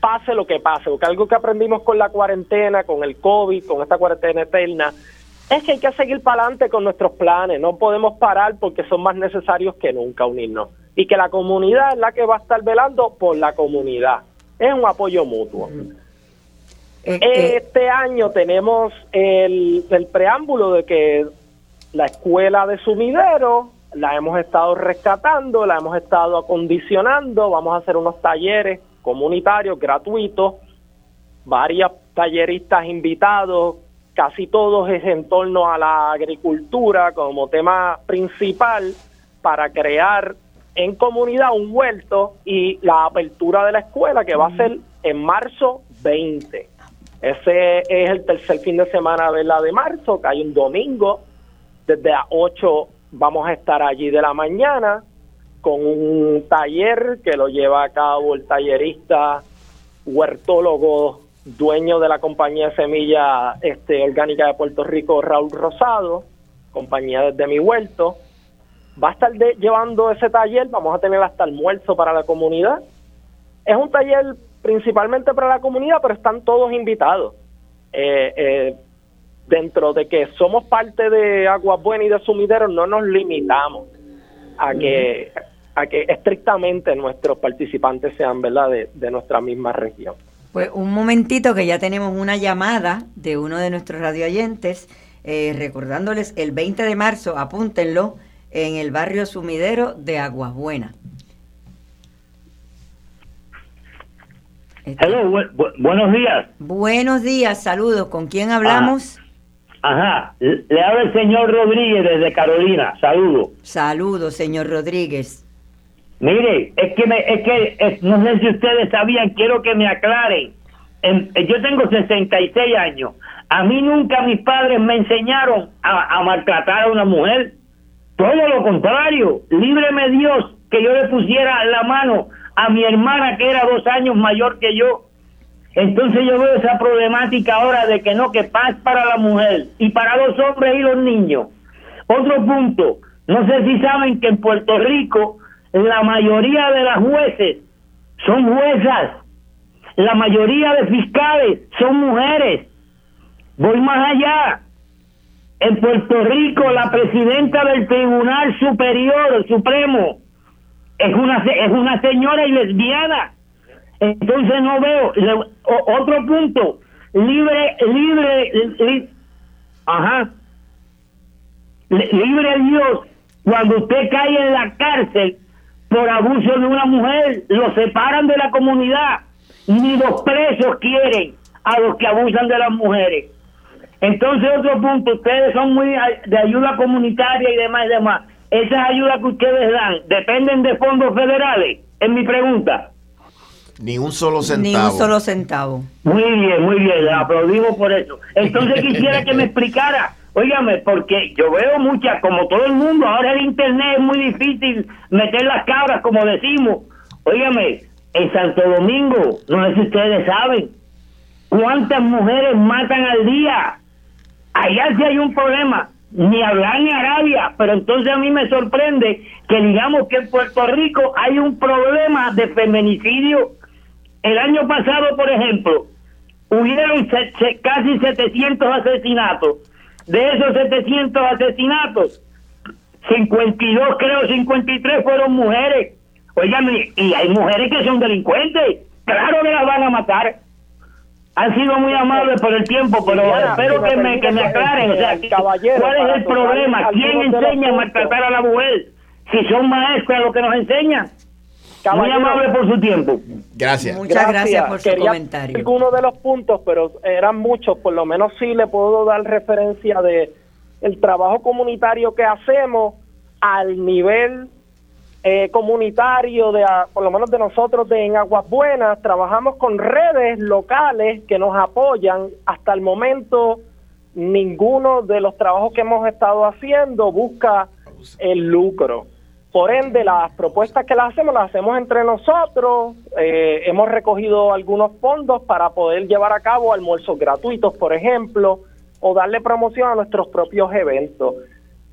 pase lo que pase, porque algo que aprendimos con la cuarentena, con el COVID, con esta cuarentena eterna, es que hay que seguir para adelante con nuestros planes, no podemos parar porque son más necesarios que nunca unirnos. Y que la comunidad es la que va a estar velando por la comunidad. Es un apoyo mutuo. Eh, eh. Este año tenemos el, el preámbulo de que la escuela de sumidero la hemos estado rescatando, la hemos estado acondicionando, vamos a hacer unos talleres comunitarios gratuitos, varios talleristas invitados, casi todos es en torno a la agricultura como tema principal para crear en comunidad un huerto y la apertura de la escuela que va a ser en marzo 20. Ese es el tercer fin de semana de la de marzo, que hay un domingo, desde las 8 vamos a estar allí de la mañana con un taller que lo lleva a cabo el tallerista huertólogo dueño de la compañía de semilla este, orgánica de Puerto Rico, Raúl Rosado, compañía desde mi huerto. Va a estar llevando ese taller, vamos a tener hasta almuerzo para la comunidad. Es un taller principalmente para la comunidad, pero están todos invitados. Eh, eh, dentro de que somos parte de Aguas Buenas y de Sumideros, no nos limitamos a que a que estrictamente nuestros participantes sean verdad de, nuestra misma región. Pues un momentito que ya tenemos una llamada de uno de nuestros radioyentes, eh, recordándoles el 20 de marzo, apúntenlo, en el barrio sumidero de Aguas Buenas. buenos días. Buenos días, saludos. ¿Con quién hablamos? Ajá, le habla el señor Rodríguez desde Carolina, saludos. Saludos, señor Rodríguez. Mire, es que, me, es que no sé si ustedes sabían, quiero que me aclaren. yo tengo 66 años. A mí nunca mis padres me enseñaron a, maltratar a una mujer. Todo lo contrario. Líbreme Dios que yo le pusiera la mano a mi hermana que era dos años mayor que yo. Entonces yo veo esa problemática ahora de que no, que paz para la mujer y para los hombres y los niños. Otro punto, no sé si saben que en Puerto Rico la mayoría de las jueces son juezas, la mayoría de fiscales son mujeres. Voy más allá. En Puerto Rico la presidenta del Tribunal Superior Supremo es una es una señora y lesbiana. Entonces no veo otro punto libre libre ajá libre Dios cuando usted cae en la cárcel por abuso de una mujer, lo separan de la comunidad. Ni los presos quieren a los que abusan de las mujeres. Entonces, otro punto, ustedes son muy de ayuda comunitaria y demás y demás. Esas ayudas que ustedes dan, ¿dependen de fondos federales? Es mi pregunta. Ni un solo centavo. Ni un solo centavo. Muy bien, muy bien, le aplaudimos por eso. Entonces quisiera que me explicara Óigame, porque yo veo muchas, como todo el mundo, ahora el internet es muy difícil meter las cabras, como decimos. Óigame, en Santo Domingo, no sé si ustedes saben, cuántas mujeres matan al día. Allá sí hay un problema, ni hablar ni Arabia, pero entonces a mí me sorprende que digamos que en Puerto Rico hay un problema de feminicidio. El año pasado, por ejemplo, hubieron casi 700 asesinatos de esos 700 asesinatos, 52 creo, 53 fueron mujeres. Oigan, y hay mujeres que son delincuentes. Claro que las van a matar. Han sido muy amables por el tiempo, pero espero que me, que me aclaren. O sea, ¿cuál es el problema? ¿Quién enseña a maltratar a la mujer? Si son maestras los que nos enseñan. Muy amable por su tiempo. Gracias. Muchas gracias, por su Quería comentario. Algunos de los puntos, pero eran muchos, por lo menos sí le puedo dar referencia de el trabajo comunitario que hacemos al nivel eh, comunitario de a- por lo menos de nosotros de en Aguas Buenas trabajamos con redes locales que nos apoyan hasta el momento ninguno de los trabajos que hemos estado haciendo busca el lucro por ende las propuestas que las hacemos las hacemos entre nosotros Eh, hemos recogido algunos fondos para poder llevar a cabo almuerzos gratuitos por ejemplo o darle promoción a nuestros propios eventos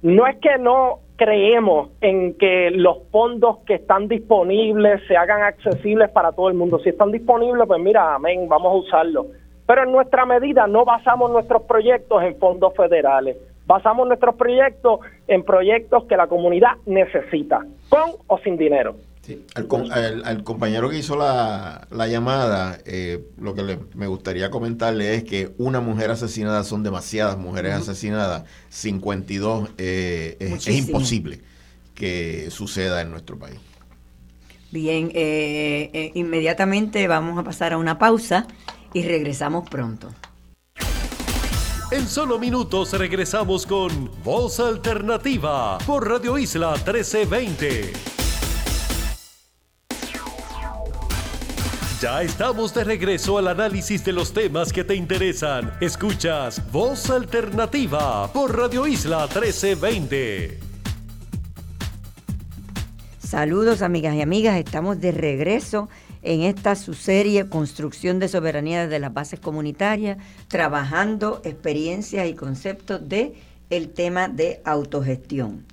no es que no creemos en que los fondos que están disponibles se hagan accesibles para todo el mundo. Si están disponibles, pues mira, amén, vamos a usarlos. Pero en nuestra medida no basamos nuestros proyectos en fondos federales. Basamos nuestros proyectos en proyectos que la comunidad necesita, con o sin dinero. Sí, Al, com- al- al compañero que hizo la, la llamada, eh, lo que le- me gustaría comentarle es que una mujer asesinada son demasiadas mujeres asesinadas, 52 eh, es- es, imposible que suceda en nuestro país. Bien, eh, eh, inmediatamente vamos a pasar a una pausa y regresamos pronto. En solo minutos regresamos con Voz Alternativa por Radio Isla 1320. Ya estamos de regreso al análisis de los temas que te interesan. Escuchas Voz Alternativa por Radio Isla 1320. Saludos amigas y amigas, estamos de regreso en esta su serie Construcción de Soberanía desde las Bases Comunitarias, trabajando experiencias y conceptos de el tema de autogestión.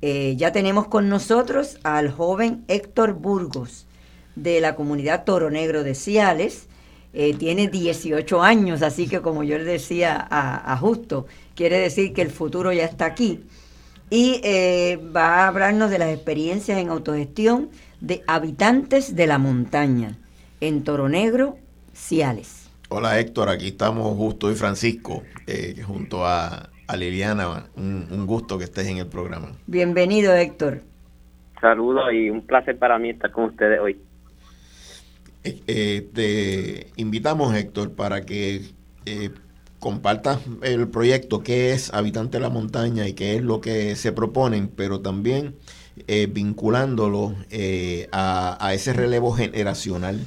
Eh, ya tenemos con nosotros al joven Héctor Burgos de la comunidad Toro Negro de Ciales. Eh, tiene 18 años, así que como yo le decía a, Justo, quiere decir que el futuro ya está aquí y eh, va a hablarnos de las experiencias en autogestión de habitantes de la montaña en Toro Negro, Ciales. Hola Héctor, aquí estamos Justo y Francisco, eh, junto a, a Liliana. Un, un gusto que estés en el programa. Bienvenido Héctor. Saludos y un placer para mí estar con ustedes hoy. Eh, eh, te invitamos, Héctor, para que eh, compartas el proyecto, qué es Habitante de la Montaña y qué es lo que se proponen, pero también eh, vinculándolo eh, a, a ese relevo generacional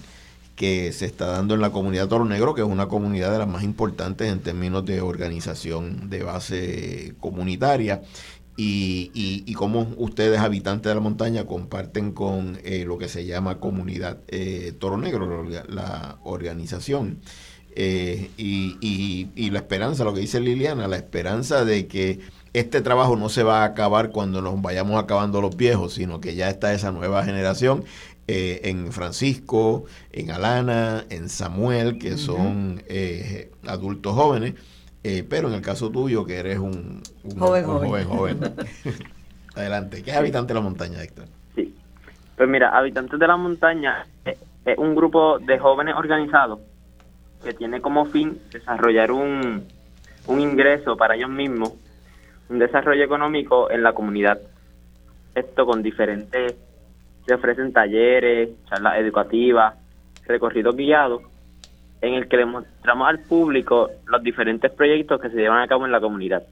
que se está dando en la comunidad Toro Negro, que es una comunidad de las más importantes en términos de organización de base comunitaria. Y, y, y cómo ustedes, habitantes de la montaña, comparten con eh, lo que se llama Comunidad eh, Toro Negro, la, la organización. Eh, y- y la esperanza, lo que dice Liliana, la esperanza de que este trabajo no se va a acabar cuando nos vayamos acabando los viejos, sino que ya está esa nueva generación eh, en Francisco, en Alana, en Samuel, que son eh, adultos jóvenes, eh, pero en el caso tuyo, que eres un, un- Joven, un joven. joven, joven. Adelante, ¿qué es habitante de la montaña, Héctor? Pues mira, Habitantes de la Montaña es, es un grupo de jóvenes organizados que tiene como fin desarrollar un, un ingreso para ellos mismos, un desarrollo económico en la comunidad. Esto con diferentes, se ofrecen talleres, charlas educativas, recorridos guiados, en el que le mostramos al público los diferentes proyectos que se llevan a cabo en la comunidad,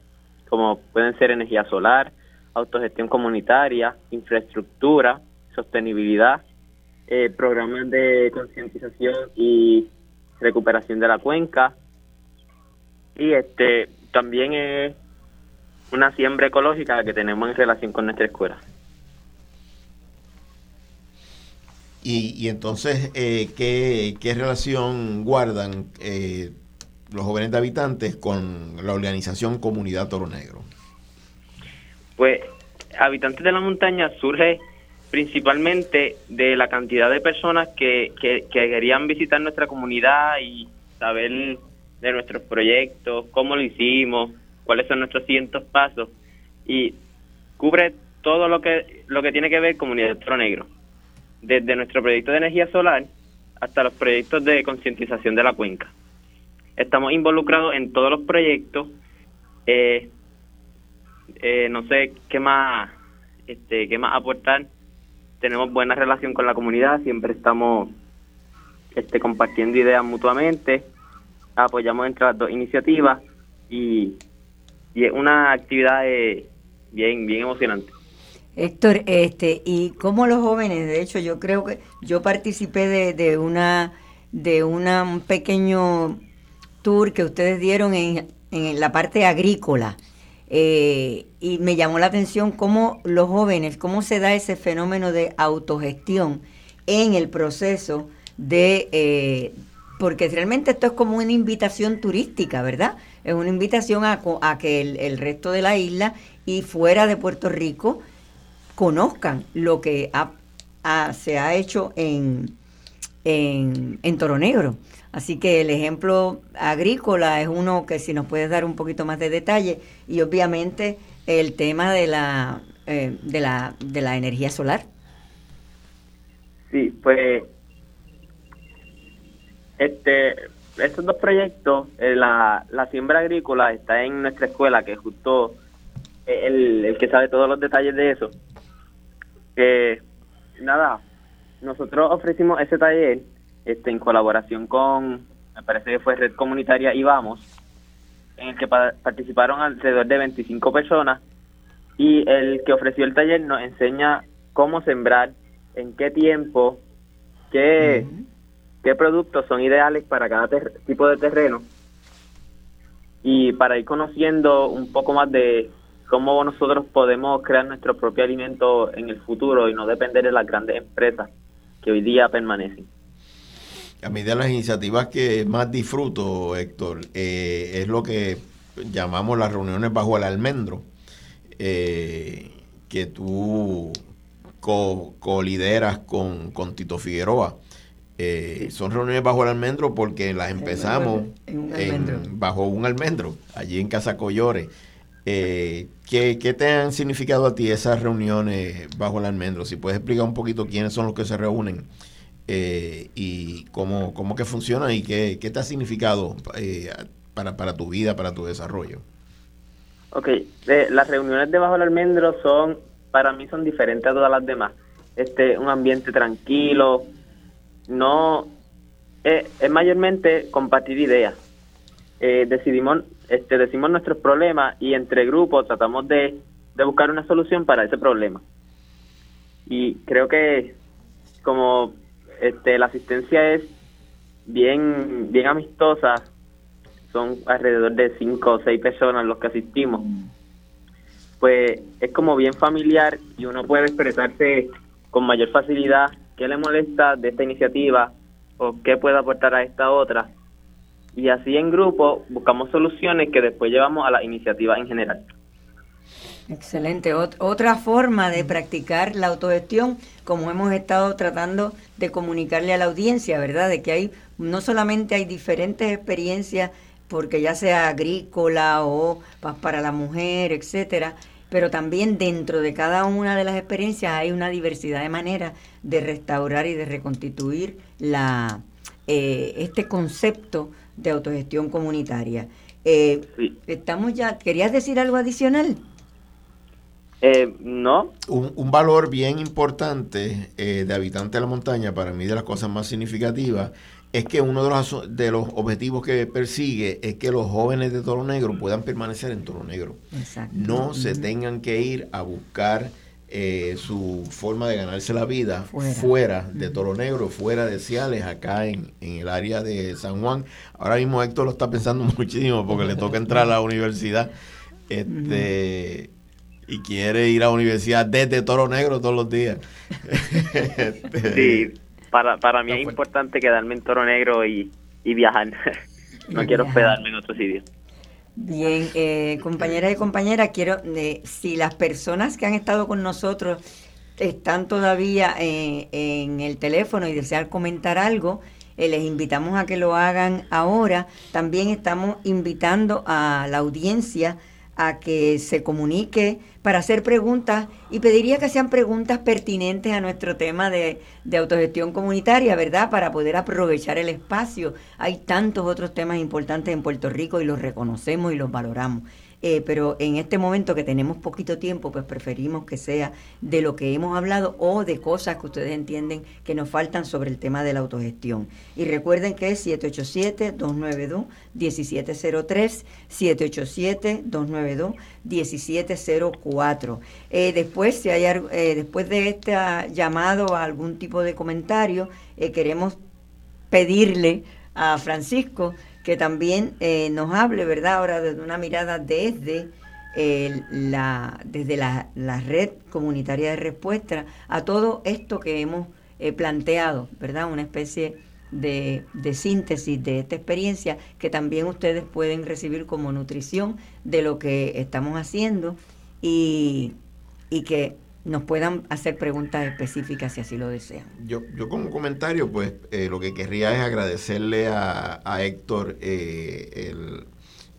como pueden ser energía solar, autogestión comunitaria, infraestructura, sostenibilidad, eh, programas de concientización y recuperación de la cuenca y este también es una siembra ecológica que tenemos en relación con nuestra escuela. Y, y entonces, eh, ¿qué, qué relación guardan eh, los jóvenes de habitantes con la organización Comunidad Toro Negro? Pues Habitantes de la Montaña surge principalmente de la cantidad de personas que, que, que querían visitar nuestra comunidad y saber de nuestros proyectos, cómo lo hicimos, cuáles son nuestros siguientes pasos y cubre todo lo que lo que tiene que ver comunidad Toro Negro, desde nuestro proyecto de energía solar hasta los proyectos de concientización de la cuenca. Estamos involucrados en todos los proyectos. eh, eh, no sé qué más este qué más aportar tenemos buena relación con la comunidad, siempre estamos este, compartiendo ideas mutuamente, apoyamos entre las dos iniciativas y, y es una actividad eh, bien, bien emocionante. Héctor, este, y como los jóvenes, de hecho, yo creo que yo participé de, de una de una, un pequeño tour que ustedes dieron en, en la parte agrícola. Eh, y me llamó la atención cómo los jóvenes, cómo se da ese fenómeno de autogestión en el proceso de, eh, porque realmente esto es como una invitación turística, ¿verdad? Es una invitación a, a que el, resto de la isla y fuera de Puerto Rico conozcan lo que ha, se ha hecho en, en, en Toro Negro. Así que el ejemplo agrícola es uno que si nos puedes dar un poquito más de detalle y obviamente el tema de la eh, de la de la energía solar. Sí, pues este estos dos proyectos, eh, la, la siembra agrícola está en nuestra escuela, que justo el, el que sabe todos los detalles de eso. Que nada, nosotros ofrecimos ese taller este, en colaboración con, me parece que fue Red Comunitaria y Vamos, en el que pa participaron alrededor de 25 personas y el que ofreció el taller nos enseña cómo sembrar, en qué tiempo, qué. Qué productos son ideales para cada tipo de terreno y para ir conociendo un poco más de cómo nosotros podemos crear nuestro propio alimento en el futuro y no depender de las grandes empresas que hoy día permanecen. A mí de las iniciativas que más disfruto, Héctor, eh, es lo que llamamos las reuniones bajo el almendro, eh, que tú colideras co con, con, Tito Figueroa. Eh, son reuniones bajo el almendro porque las empezamos en un en, bajo un almendro, allí en Casa Collores. Eh, ¿qué, ¿Qué te han significado a ti esas reuniones bajo el almendro? Si puedes explicar un poquito quiénes son los que se reúnen eh, y cómo, cómo que funciona y qué, qué te ha significado eh, para, para tu vida, para tu desarrollo. Ok, eh, las reuniones de Bajo el Almendro son, para mí son diferentes a todas las demás. Este, un ambiente tranquilo, no, eh, es mayormente compartir ideas. Eh, decidimos, este, decimos nuestros problemas y entre grupos tratamos de, de buscar una solución para ese problema. Y creo que como este, la asistencia es bien, bien amistosa, son alrededor de cinco o seis personas los que asistimos, pues es como bien familiar y uno puede expresarse con mayor facilidad qué le molesta de esta iniciativa o qué puede aportar a esta otra. Y así en grupo buscamos soluciones que después llevamos a la iniciativa en general. Excelente. Ot otra forma de practicar la autogestión, como hemos estado tratando de comunicarle a la audiencia, ¿verdad? De que hay, no solamente hay diferentes experiencias, porque ya sea agrícola o para la mujer, etcétera, pero también dentro de cada una de las experiencias hay una diversidad de maneras de restaurar y de reconstituir la, eh, este concepto de autogestión comunitaria. Eh, sí. Estamos ya, ¿querías decir algo adicional? Eh, no. Un, un, valor bien importante eh, de habitante de la montaña, para mí de las cosas más significativas, es que uno de los, de los objetivos que persigue es que los jóvenes de Toro Negro puedan permanecer en Toro Negro. Exacto. No se tengan que ir a buscar eh, su forma de ganarse la vida fuera, fuera de Toro Negro, fuera de Ciales, acá en, en, el área de San Juan. Ahora mismo Héctor lo está pensando muchísimo porque le toca entrar a la universidad. Este, y quiere ir a la universidad desde Toro Negro todos los días. sí, para, para mí no, es importante quedarme en Toro Negro y, y viajar. no y quiero hospedarme en otro sitio. Bien, eh, compañeras y compañeras, quiero, eh, si las personas que han estado con nosotros están todavía eh, en el teléfono y desean comentar algo, eh, les invitamos a que lo hagan ahora. También estamos invitando a la audiencia a que se comunique para hacer preguntas y pediría que sean preguntas pertinentes a nuestro tema de, de, autogestión comunitaria, ¿verdad? Para poder aprovechar el espacio. Hay tantos otros temas importantes en Puerto Rico y los reconocemos y los valoramos. Eh, pero en este momento que tenemos poquito tiempo, pues preferimos que sea de lo que hemos hablado o de cosas que ustedes entienden que nos faltan sobre el tema de la autogestión. Y recuerden que es 787-292-1703, 787-292-1704. Eh, después, si hay, eh, después de este llamado a algún tipo de comentario, eh, queremos pedirle a Francisco que también eh, nos hable, ¿verdad? Ahora desde una mirada desde, la, desde la, red comunitaria de respuesta a todo esto que hemos eh, planteado, ¿verdad? Una especie de, de, síntesis de esta experiencia que también ustedes pueden recibir como nutrición de lo que estamos haciendo y, y que nos puedan hacer preguntas específicas si así lo desean. Yo, yo como comentario, pues eh, lo que querría es agradecerle a, Héctor eh, el,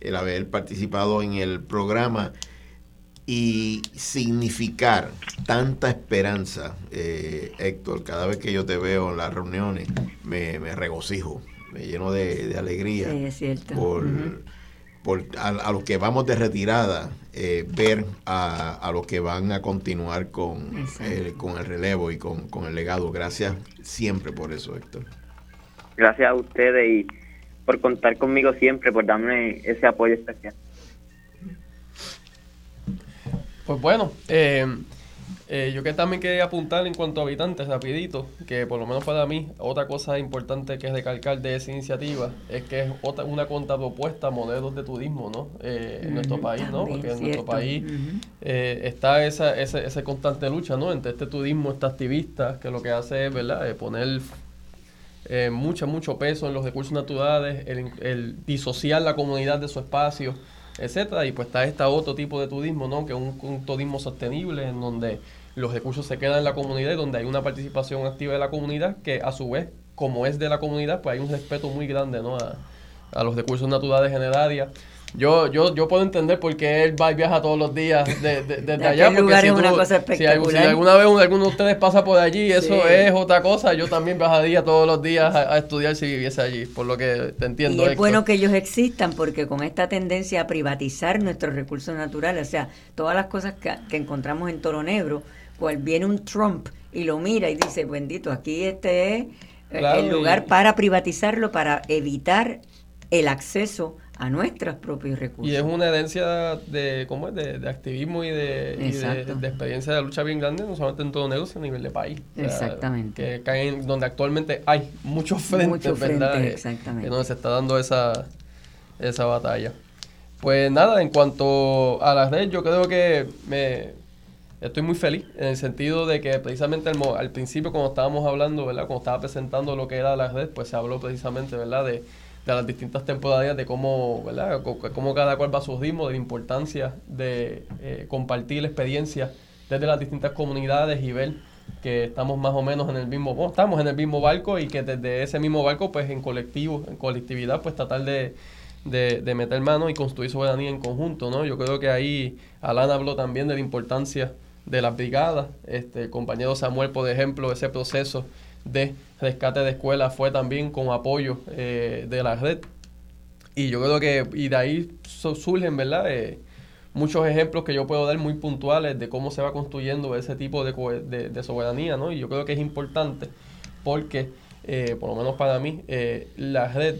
el, haber participado en el programa y significar tanta esperanza, eh, Héctor, cada vez que yo te veo en las reuniones, me, regocijo, me lleno de, alegría. Sí, es cierto. Por, a, los que vamos de retirada, eh, ver a, los que van a continuar con, el, con el relevo y con, con, el legado. Gracias siempre por eso, Héctor. Gracias a ustedes y por contar conmigo siempre, por darme ese apoyo especial. Pues bueno, eh, eh, yo que también quería apuntar en cuanto a habitantes, rapidito, que por lo menos para mí, otra cosa importante que es recalcar de esa iniciativa es que es otra, una contrapropuesta a modelos de turismo ¿no? Eh, en nuestro país, ¿no? Porque en nuestro país eh, está esa, esa, esa, constante lucha ¿no? entre este turismo, este activista, que lo que hace es ¿verdad? poner mucho, mucho peso en los recursos naturales, el, el disociar la comunidad de su espacio etcétera. Y pues está este otro tipo de turismo, ¿no? Que es un, turismo sostenible en donde los recursos se quedan en la comunidad y donde hay una participación activa de la comunidad que a su vez, como es de la comunidad, pues hay un respeto muy grande, ¿no? A, a los recursos naturales en el área. Yo, yo, yo puedo entender por qué él va y viaja todos los días de, de, desde allá. Porque lugar es una cosa espectacular. Si, alguna vez alguno de ustedes pasa por allí, eso es otra cosa. Yo también viajaría todos los días a, estudiar si viviese allí, por lo que te entiendo. Y es bueno que ellos existan porque con esta tendencia a privatizar nuestros recursos naturales, o sea, todas las cosas que, que encontramos en Toro Negro, pues viene un Trump y lo mira y dice, bendito, aquí este es el lugar para privatizarlo, para evitar el acceso a nuestros propios recursos. Y es una herencia de, ¿cómo es? de, activismo y, de, de, experiencia de lucha bien grande, no solamente en todo negocio, a nivel de país. Exactamente. que caen donde actualmente hay muchos frentes, ¿verdad? exactamente. donde se está dando esa, esa batalla. Pues nada, en cuanto a las redes, yo creo que me estoy muy feliz en el sentido de que precisamente al, al principio cuando estábamos hablando, ¿verdad? Cuando estaba presentando lo que era las redes, pues se habló precisamente, ¿verdad? De de las distintas temporadas, de cómo, ¿verdad? cómo cada cual va a su ritmo, de la importancia de eh, compartir la experiencia desde las distintas comunidades y ver que estamos más o menos en el mismo, estamos en el mismo barco y que desde ese mismo barco, pues en colectivo, en colectividad, pues tratar de, de, meter mano y construir soberanía en conjunto, ¿no? Yo creo que ahí Alan habló también de la importancia de las brigadas, este, el compañero Samuel, por ejemplo, ese proceso de rescate de escuelas fue también con apoyo eh, de la red. Y yo creo que y de ahí surgen, ¿verdad? Eh, muchos ejemplos que yo puedo dar muy puntuales de cómo se va construyendo ese tipo de, de, soberanía, ¿no? Y yo creo que es importante porque, eh, por lo menos para mí, la red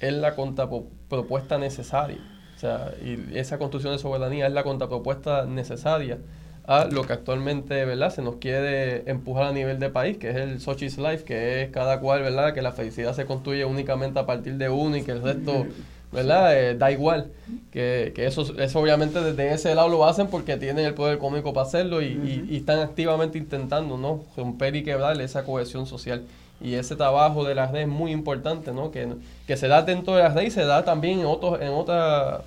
es la contrapropuesta necesaria. O sea, y esa construcción de soberanía es la contrapropuesta necesaria a lo que actualmente ¿verdad? se nos quiere empujar a nivel de país, que es el Sochi's Life, que es cada cual, ¿verdad? que la felicidad se construye únicamente a partir de uno y que el resto ¿verdad? Eh, da igual. Que, que, eso, eso obviamente desde ese lado lo hacen porque tienen el poder económico para hacerlo y, y, están activamente intentando ¿no? romper y quebrar esa cohesión social. Y ese trabajo de las redes es muy importante, ¿no? que, que se da dentro de las redes y se da también en, otros, en otras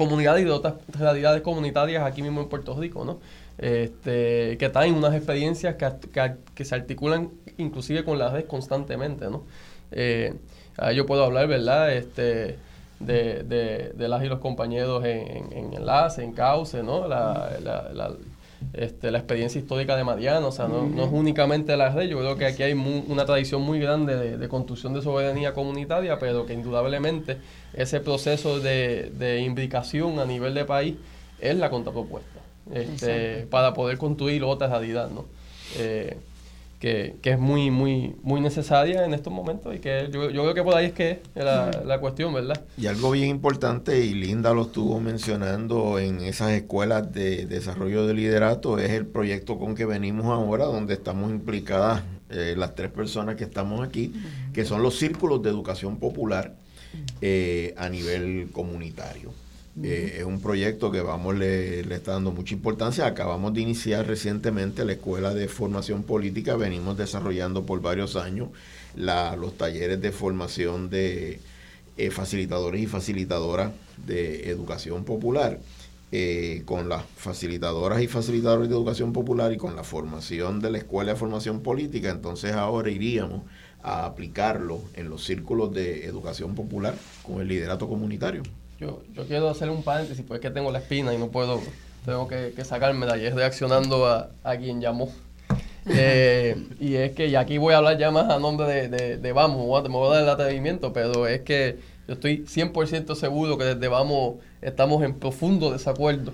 comunidades y de otras realidades comunitarias aquí mismo en Puerto Rico, ¿no? Este, que traen unas experiencias que, que, se articulan inclusive con las redes constantemente, ¿no? Eh, yo puedo hablar, ¿verdad? Este, de, de, las y los compañeros en, en, Enlace, en Cauce, ¿no? La, este, la experiencia histórica de Mariana, o sea, no, no es únicamente la red, yo creo que aquí hay una tradición muy grande de, de, construcción de soberanía comunitaria, pero que indudablemente ese proceso de, de imbricación a nivel de país es la contrapropuesta, este, para poder construir otra realidad, ¿no? Eh, que, que, es muy, muy, muy necesaria en estos momentos y que yo, yo creo que por ahí es que es la, la, cuestión, ¿verdad? Y algo bien importante, y Linda lo estuvo mencionando en esas escuelas de desarrollo de liderato, es el proyecto con que venimos ahora, donde estamos implicadas eh, las tres personas que estamos aquí, que son los círculos de educación popular eh, a nivel comunitario. Eh, es un proyecto que vamos le, le, está dando mucha importancia. Acabamos de iniciar recientemente la Escuela de Formación Política. Venimos desarrollando por varios años la, los talleres de formación de eh, facilitadores y facilitadoras de educación popular. Eh, con las facilitadoras y facilitadores de educación popular y con la formación de la Escuela de Formación Política, entonces ahora iríamos a aplicarlo en los círculos de educación popular con el liderato comunitario. Yo, yo quiero hacer un paréntesis, pues es que tengo la espina y no puedo, tengo que, que sacarme de ayer reaccionando a, a quien llamó. Eh, y es que, y aquí voy a hablar ya más a nombre de, de, de Vamos, me voy a dar el atrevimiento, pero es que yo estoy 100% seguro que desde Vamos estamos en profundo desacuerdo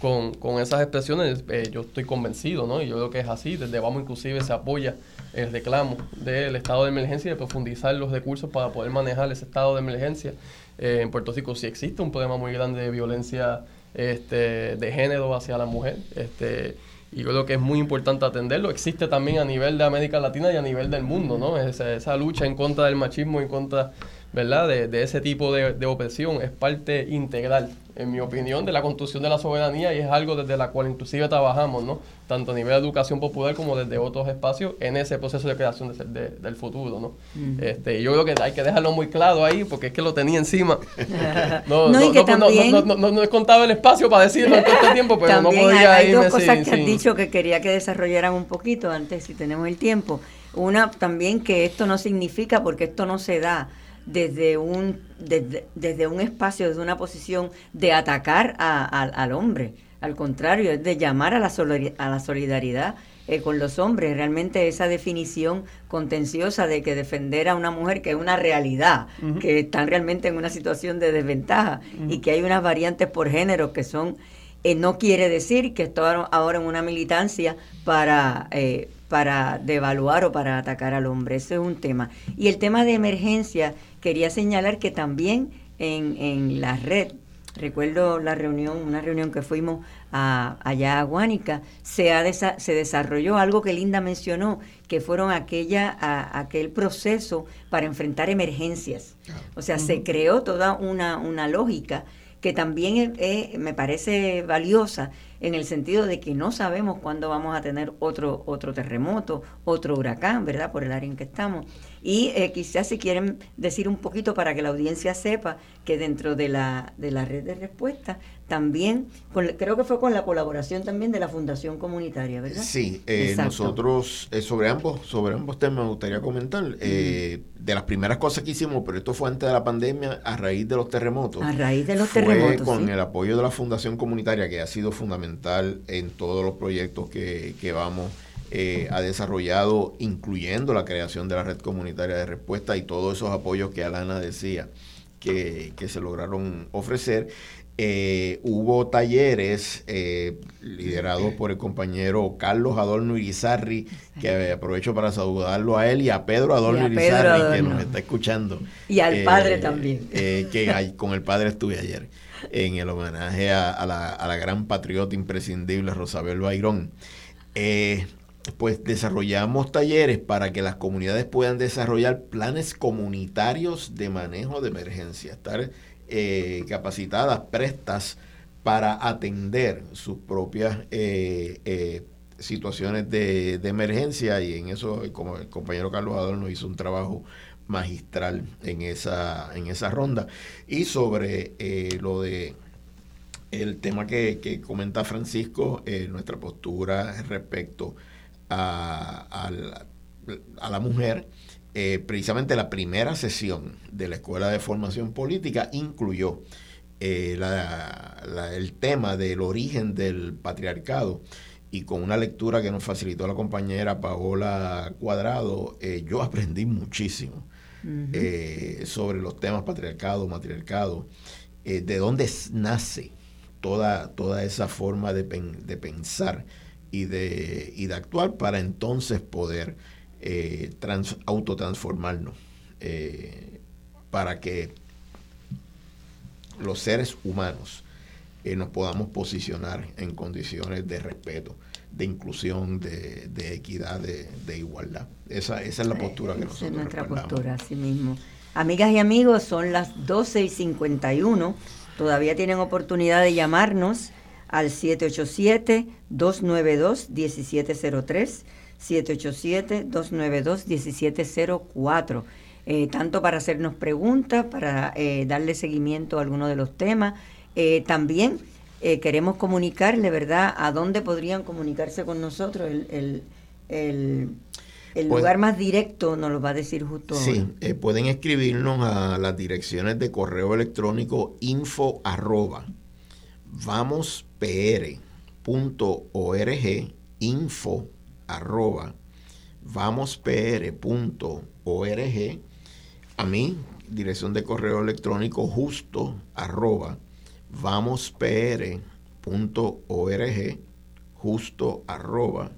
con, con esas expresiones. Eh, yo estoy convencido, ¿no? Y yo creo que es así. Desde Vamos inclusive se apoya el reclamo del estado de emergencia y de profundizar los recursos para poder manejar ese estado de emergencia eh, en Puerto Rico sí existe un problema muy grande de violencia este, de género hacia la mujer. Este, y creo que es muy importante atenderlo. Existe también a nivel de América Latina y a nivel del mundo, ¿no? Esa, esa lucha en contra del machismo y contra ¿verdad? De, de ese tipo de, de, opresión es parte integral, en mi opinión, de la construcción de la soberanía y es algo desde la cual inclusive trabajamos, ¿no? Tanto a nivel de educación popular como desde otros espacios en ese proceso de creación de, del futuro, ¿no? este, yo creo que hay que dejarlo muy claro ahí porque es que lo tenía encima. No, no, no, también, no, no, he contado el espacio para decirlo en todo este tiempo, pero no podía hay, hay dos cosas que has dicho que quería que desarrollaran un poquito antes, si tenemos el tiempo. Una también que esto no significa porque esto no se da desde un, desde, desde un espacio, desde una posición de atacar a, a, al hombre. Al contrario, es de llamar a la, a la solidaridad eh, con los hombres. Realmente esa definición contenciosa de que defender a una mujer que es una realidad, uh -huh. que están realmente en una situación de desventaja uh -huh. y que hay unas variantes por género que son, eh, no quiere decir que esto ahora en una militancia para... Eh, para devaluar o para atacar al hombre. Ese es un tema. Y el tema de emergencia, quería señalar que también en, en la red, recuerdo la reunión, una reunión que fuimos a, allá a Guánica, se, ha desa, se desarrolló algo que Linda mencionó, que fueron aquella, a, aquel proceso para enfrentar emergencias. O sea, uh -huh. se creó toda una, una lógica que también me parece valiosa en el sentido de que no sabemos cuándo vamos a tener otro, otro terremoto, otro huracán, ¿verdad? Por el área en que estamos. Y eh, quizás si quieren decir un poquito para que la audiencia sepa que dentro de la, de la red de respuesta también, con, creo que fue con la colaboración también de la Fundación Comunitaria, ¿verdad? Sí, eh, nosotros eh, sobre, ambos, sobre ambos temas me gustaría comentar. Eh, de las primeras cosas que hicimos, pero esto fue antes de la pandemia, a raíz de los terremotos. A raíz de los fue terremotos. Con sí. el apoyo de la Fundación Comunitaria, que ha sido fundamental en todos los proyectos que, que vamos eh, ha desarrollado, incluyendo la creación de la red comunitaria de respuesta y todos esos apoyos que Alana decía que, que se lograron ofrecer. Eh, hubo talleres eh, liderados por el compañero Carlos Adorno Irizarri, que aprovecho para saludarlo a él y a Pedro Adorno y a Irizarri, Pedro Adorno. que nos está escuchando. Y al padre también. que con el padre estuve ayer en el homenaje a, a, la, a la, gran patriota imprescindible Rosabel Bayrón. Eh, pues desarrollamos talleres para que las comunidades puedan desarrollar planes comunitarios de manejo de emergencia, estar eh, capacitadas, prestas para atender sus propias eh, eh, situaciones de, de, emergencia y en eso, como el compañero Carlos Adorno hizo un trabajo magistral en esa, en esa ronda. Y sobre lo de el tema que, que comenta Francisco, nuestra postura respecto a, a, la, a la mujer, eh, precisamente la primera sesión de la Escuela de Formación Política incluyó eh, la, la, el tema del origen del patriarcado. Y con una lectura que nos facilitó la compañera Paola Cuadrado, eh, yo aprendí muchísimo sobre los temas patriarcado, matriarcado, de dónde nace toda, toda esa forma de, de pensar y de, y de, actuar para entonces poder trans, autotransformarnos, para que los seres humanos nos podamos posicionar en condiciones de respeto, de inclusión, de, equidad, de, igualdad. Esa, esa es la postura que nosotros es nuestra postura, así mismo. Amigas y amigos, son las 12 y 51. Todavía tienen oportunidad de llamarnos al 787-292-1703, 787-292-1704. Eh, tanto para hacernos preguntas, para eh, darle seguimiento a alguno de los temas eh, también eh, queremos comunicarle, ¿verdad?, a dónde podrían comunicarse con nosotros. El, el, pues lugar más directo nos lo va a decir justo Sí, pueden escribirnos a las direcciones de correo electrónico info arroba vamospr.org info arroba vamospr.org a mí, dirección de correo electrónico justo arroba vamospr.org, justo arroba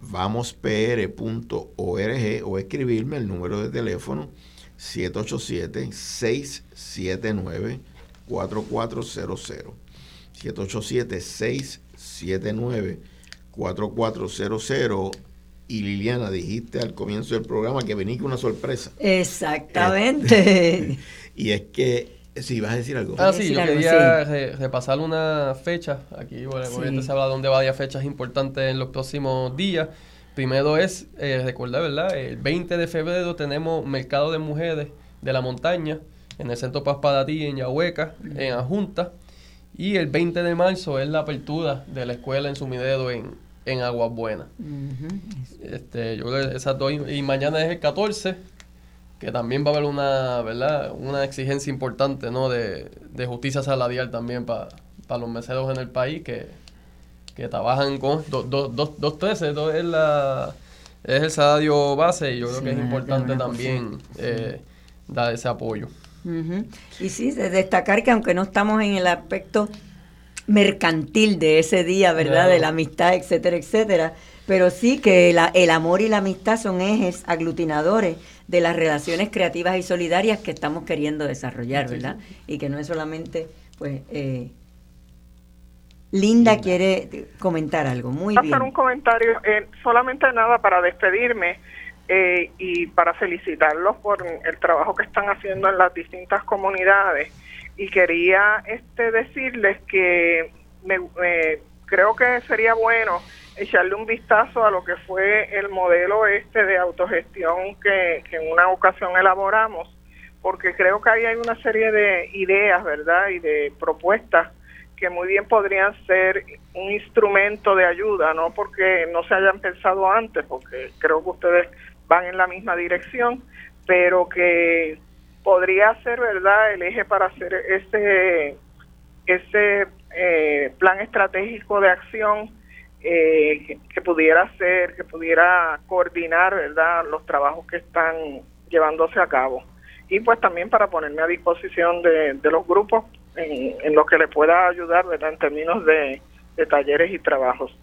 vamospr.org o escribirme el número de teléfono 787-679-4400. 787-679-4400. Y Liliana, dijiste al comienzo del programa que venía con una sorpresa. Exactamente. y es que Sí, vas a decir algo. Ah, sí, yo quería repasar una fecha. Aquí, bueno, obviamente se habla de varias fechas importantes en los próximos días. Primero es, eh, recordar, ¿verdad? El 20 de febrero tenemos Mercado de Mujeres de la Montaña en el Centro Paz para ti, en Yahueca, en Ajunta. Y el 20 de marzo es la apertura de la escuela en Sumidero en, en Aguas Buenas. este, yo creo que esas dos. Y mañana es el 14 que también va a haber una, ¿verdad? una exigencia importante ¿no? de, justicia salarial también para los meseros en el país que, trabajan con 213, do, es, la, es el salario base y yo creo que es importante también eh, dar ese apoyo. Y sí, destacar que aunque no estamos en el aspecto mercantil de ese día, ¿verdad? De la amistad, etcétera, etcétera, pero sí que el amor y la amistad son ejes aglutinadores de las relaciones creativas y solidarias que estamos queriendo desarrollar, ¿verdad? Y que no es solamente, pues, eh, Linda, quiere comentar algo, muy bien. Hacer un comentario, eh, solamente nada para despedirme eh, y para felicitarlos por el trabajo que están haciendo en las distintas comunidades. Y quería este decirles que me, creo que sería bueno echarle un vistazo a lo que fue el modelo este de autogestión que, en una ocasión elaboramos, porque creo que ahí hay una serie de ideas, ¿verdad? Y de propuestas que muy bien podrían ser un instrumento de ayuda, no porque no se hayan pensado antes, porque creo que ustedes van en la misma dirección, pero que podría ser, ¿verdad?, el eje para hacer ese, ese eh, plan estratégico de acción eh, que, pudiera ser, que pudiera coordinar, ¿verdad?, los trabajos que están llevándose a cabo. Y pues también para ponerme a disposición de, los grupos en, en, lo que le pueda ayudar, ¿verdad?, en términos de, de talleres y trabajos.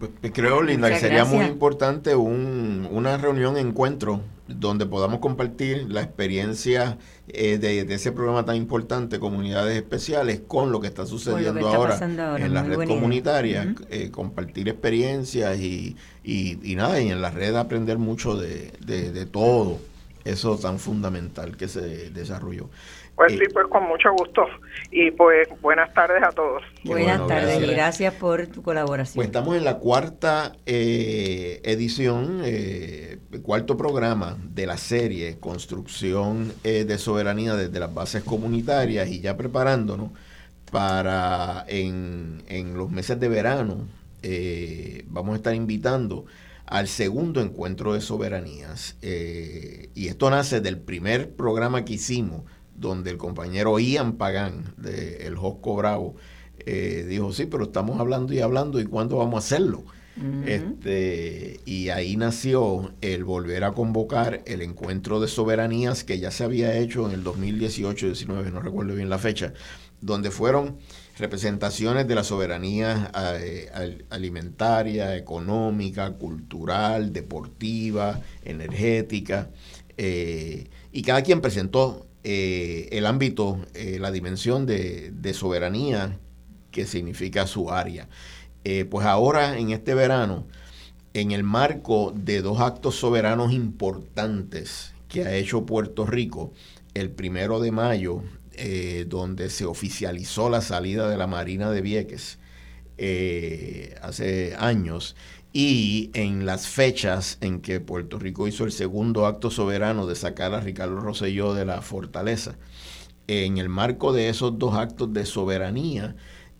Pues, pues, creo, Linda, que sería muy importante un, una reunión, encuentro, donde podamos compartir la experiencia eh, de, ese programa tan importante, Comunidades Especiales, con lo que está sucediendo ahora, en la red comunitaria, eh, compartir experiencias y, y, y, nada, y en la red aprender mucho de, de, de todo. Eso tan fundamental que se desarrolló. Pues sí, pues con mucho gusto. Y pues buenas tardes a todos. Buenas tardes y gracias por tu colaboración. Pues estamos en la cuarta eh, edición, eh, cuarto programa de la serie Construcción eh, de Soberanía desde las bases comunitarias y ya preparándonos para en, en los meses de verano vamos a estar invitando al segundo encuentro de soberanías. y esto nace del primer programa que hicimos donde el compañero Ian Pagán, de El Josco Bravo, eh, dijo, sí, pero estamos hablando y hablando, ¿y cuándo vamos a hacerlo? este, y ahí nació el volver a convocar el encuentro de soberanías que ya se había hecho en el 2018-19, no recuerdo bien la fecha, donde fueron representaciones de la soberanía eh, alimentaria, económica, cultural, deportiva, energética, eh, y cada quien presentó eh, el ámbito, la dimensión de, soberanía que significa su área. Eh, pues ahora en este verano, en el marco de dos actos soberanos importantes que ha hecho Puerto Rico, el primero de mayo, eh, donde se oficializó la salida de la Marina de Vieques eh, hace años, y en las fechas en que Puerto Rico hizo el segundo acto soberano de sacar a Ricardo Rosselló de la fortaleza. En el marco de esos dos actos de soberanía,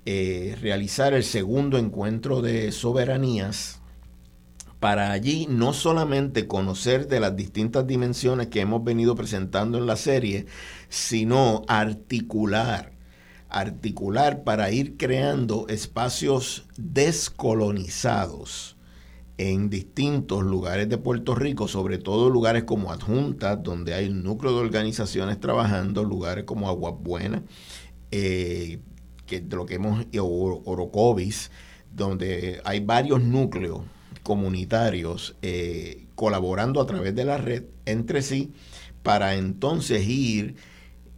eh, realizar el segundo encuentro de soberanías para allí no solamente conocer de las distintas dimensiones que hemos venido presentando en la serie, sino articular, articular para ir creando espacios descolonizados en distintos lugares de Puerto Rico, sobre todo lugares como Adjuntas, donde hay un núcleo de organizaciones trabajando, lugares como Aguas Buenas, eh, que de lo que hemos, Orocovis, donde hay varios núcleos comunitarios eh, colaborando a través de la red entre sí para entonces ir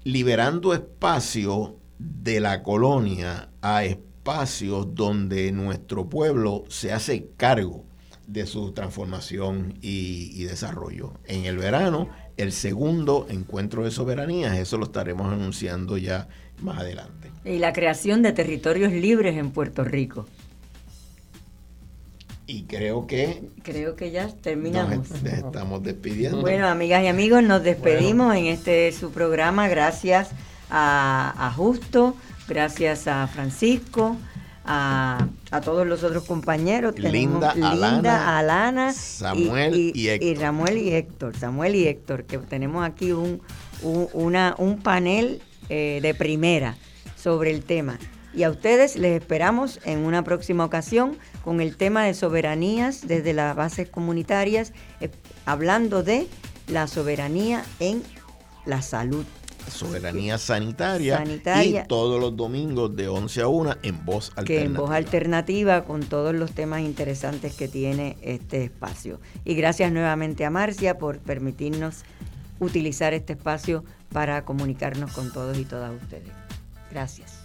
liberando espacio de la colonia a espacios donde nuestro pueblo se hace cargo de su transformación y, y, desarrollo. En el verano, el segundo encuentro de soberanías, eso lo estaremos anunciando ya más adelante. Y la creación de territorios libres en Puerto Rico. Y creo que... Creo que ya terminamos. Nos estamos despidiendo. Bueno, amigas y amigos, nos despedimos en este su programa. Gracias a, Justo, gracias a Francisco, a, todos los otros compañeros. Linda, Linda Alana, Samuel y, Héctor. Y Samuel y Héctor. Samuel y Héctor, que tenemos aquí un, un, una, un panel eh, de primera sobre el tema. Y a ustedes les esperamos en una próxima ocasión con el tema de soberanías desde las bases comunitarias, eh, hablando de la soberanía en la salud. Soberanía sanitaria, y todos los domingos de 11 a 1 en voz alternativa. Que en voz alternativa con todos los temas interesantes que tiene este espacio. Y gracias nuevamente a Marcia por permitirnos utilizar este espacio para comunicarnos con todos y todas ustedes. Gracias.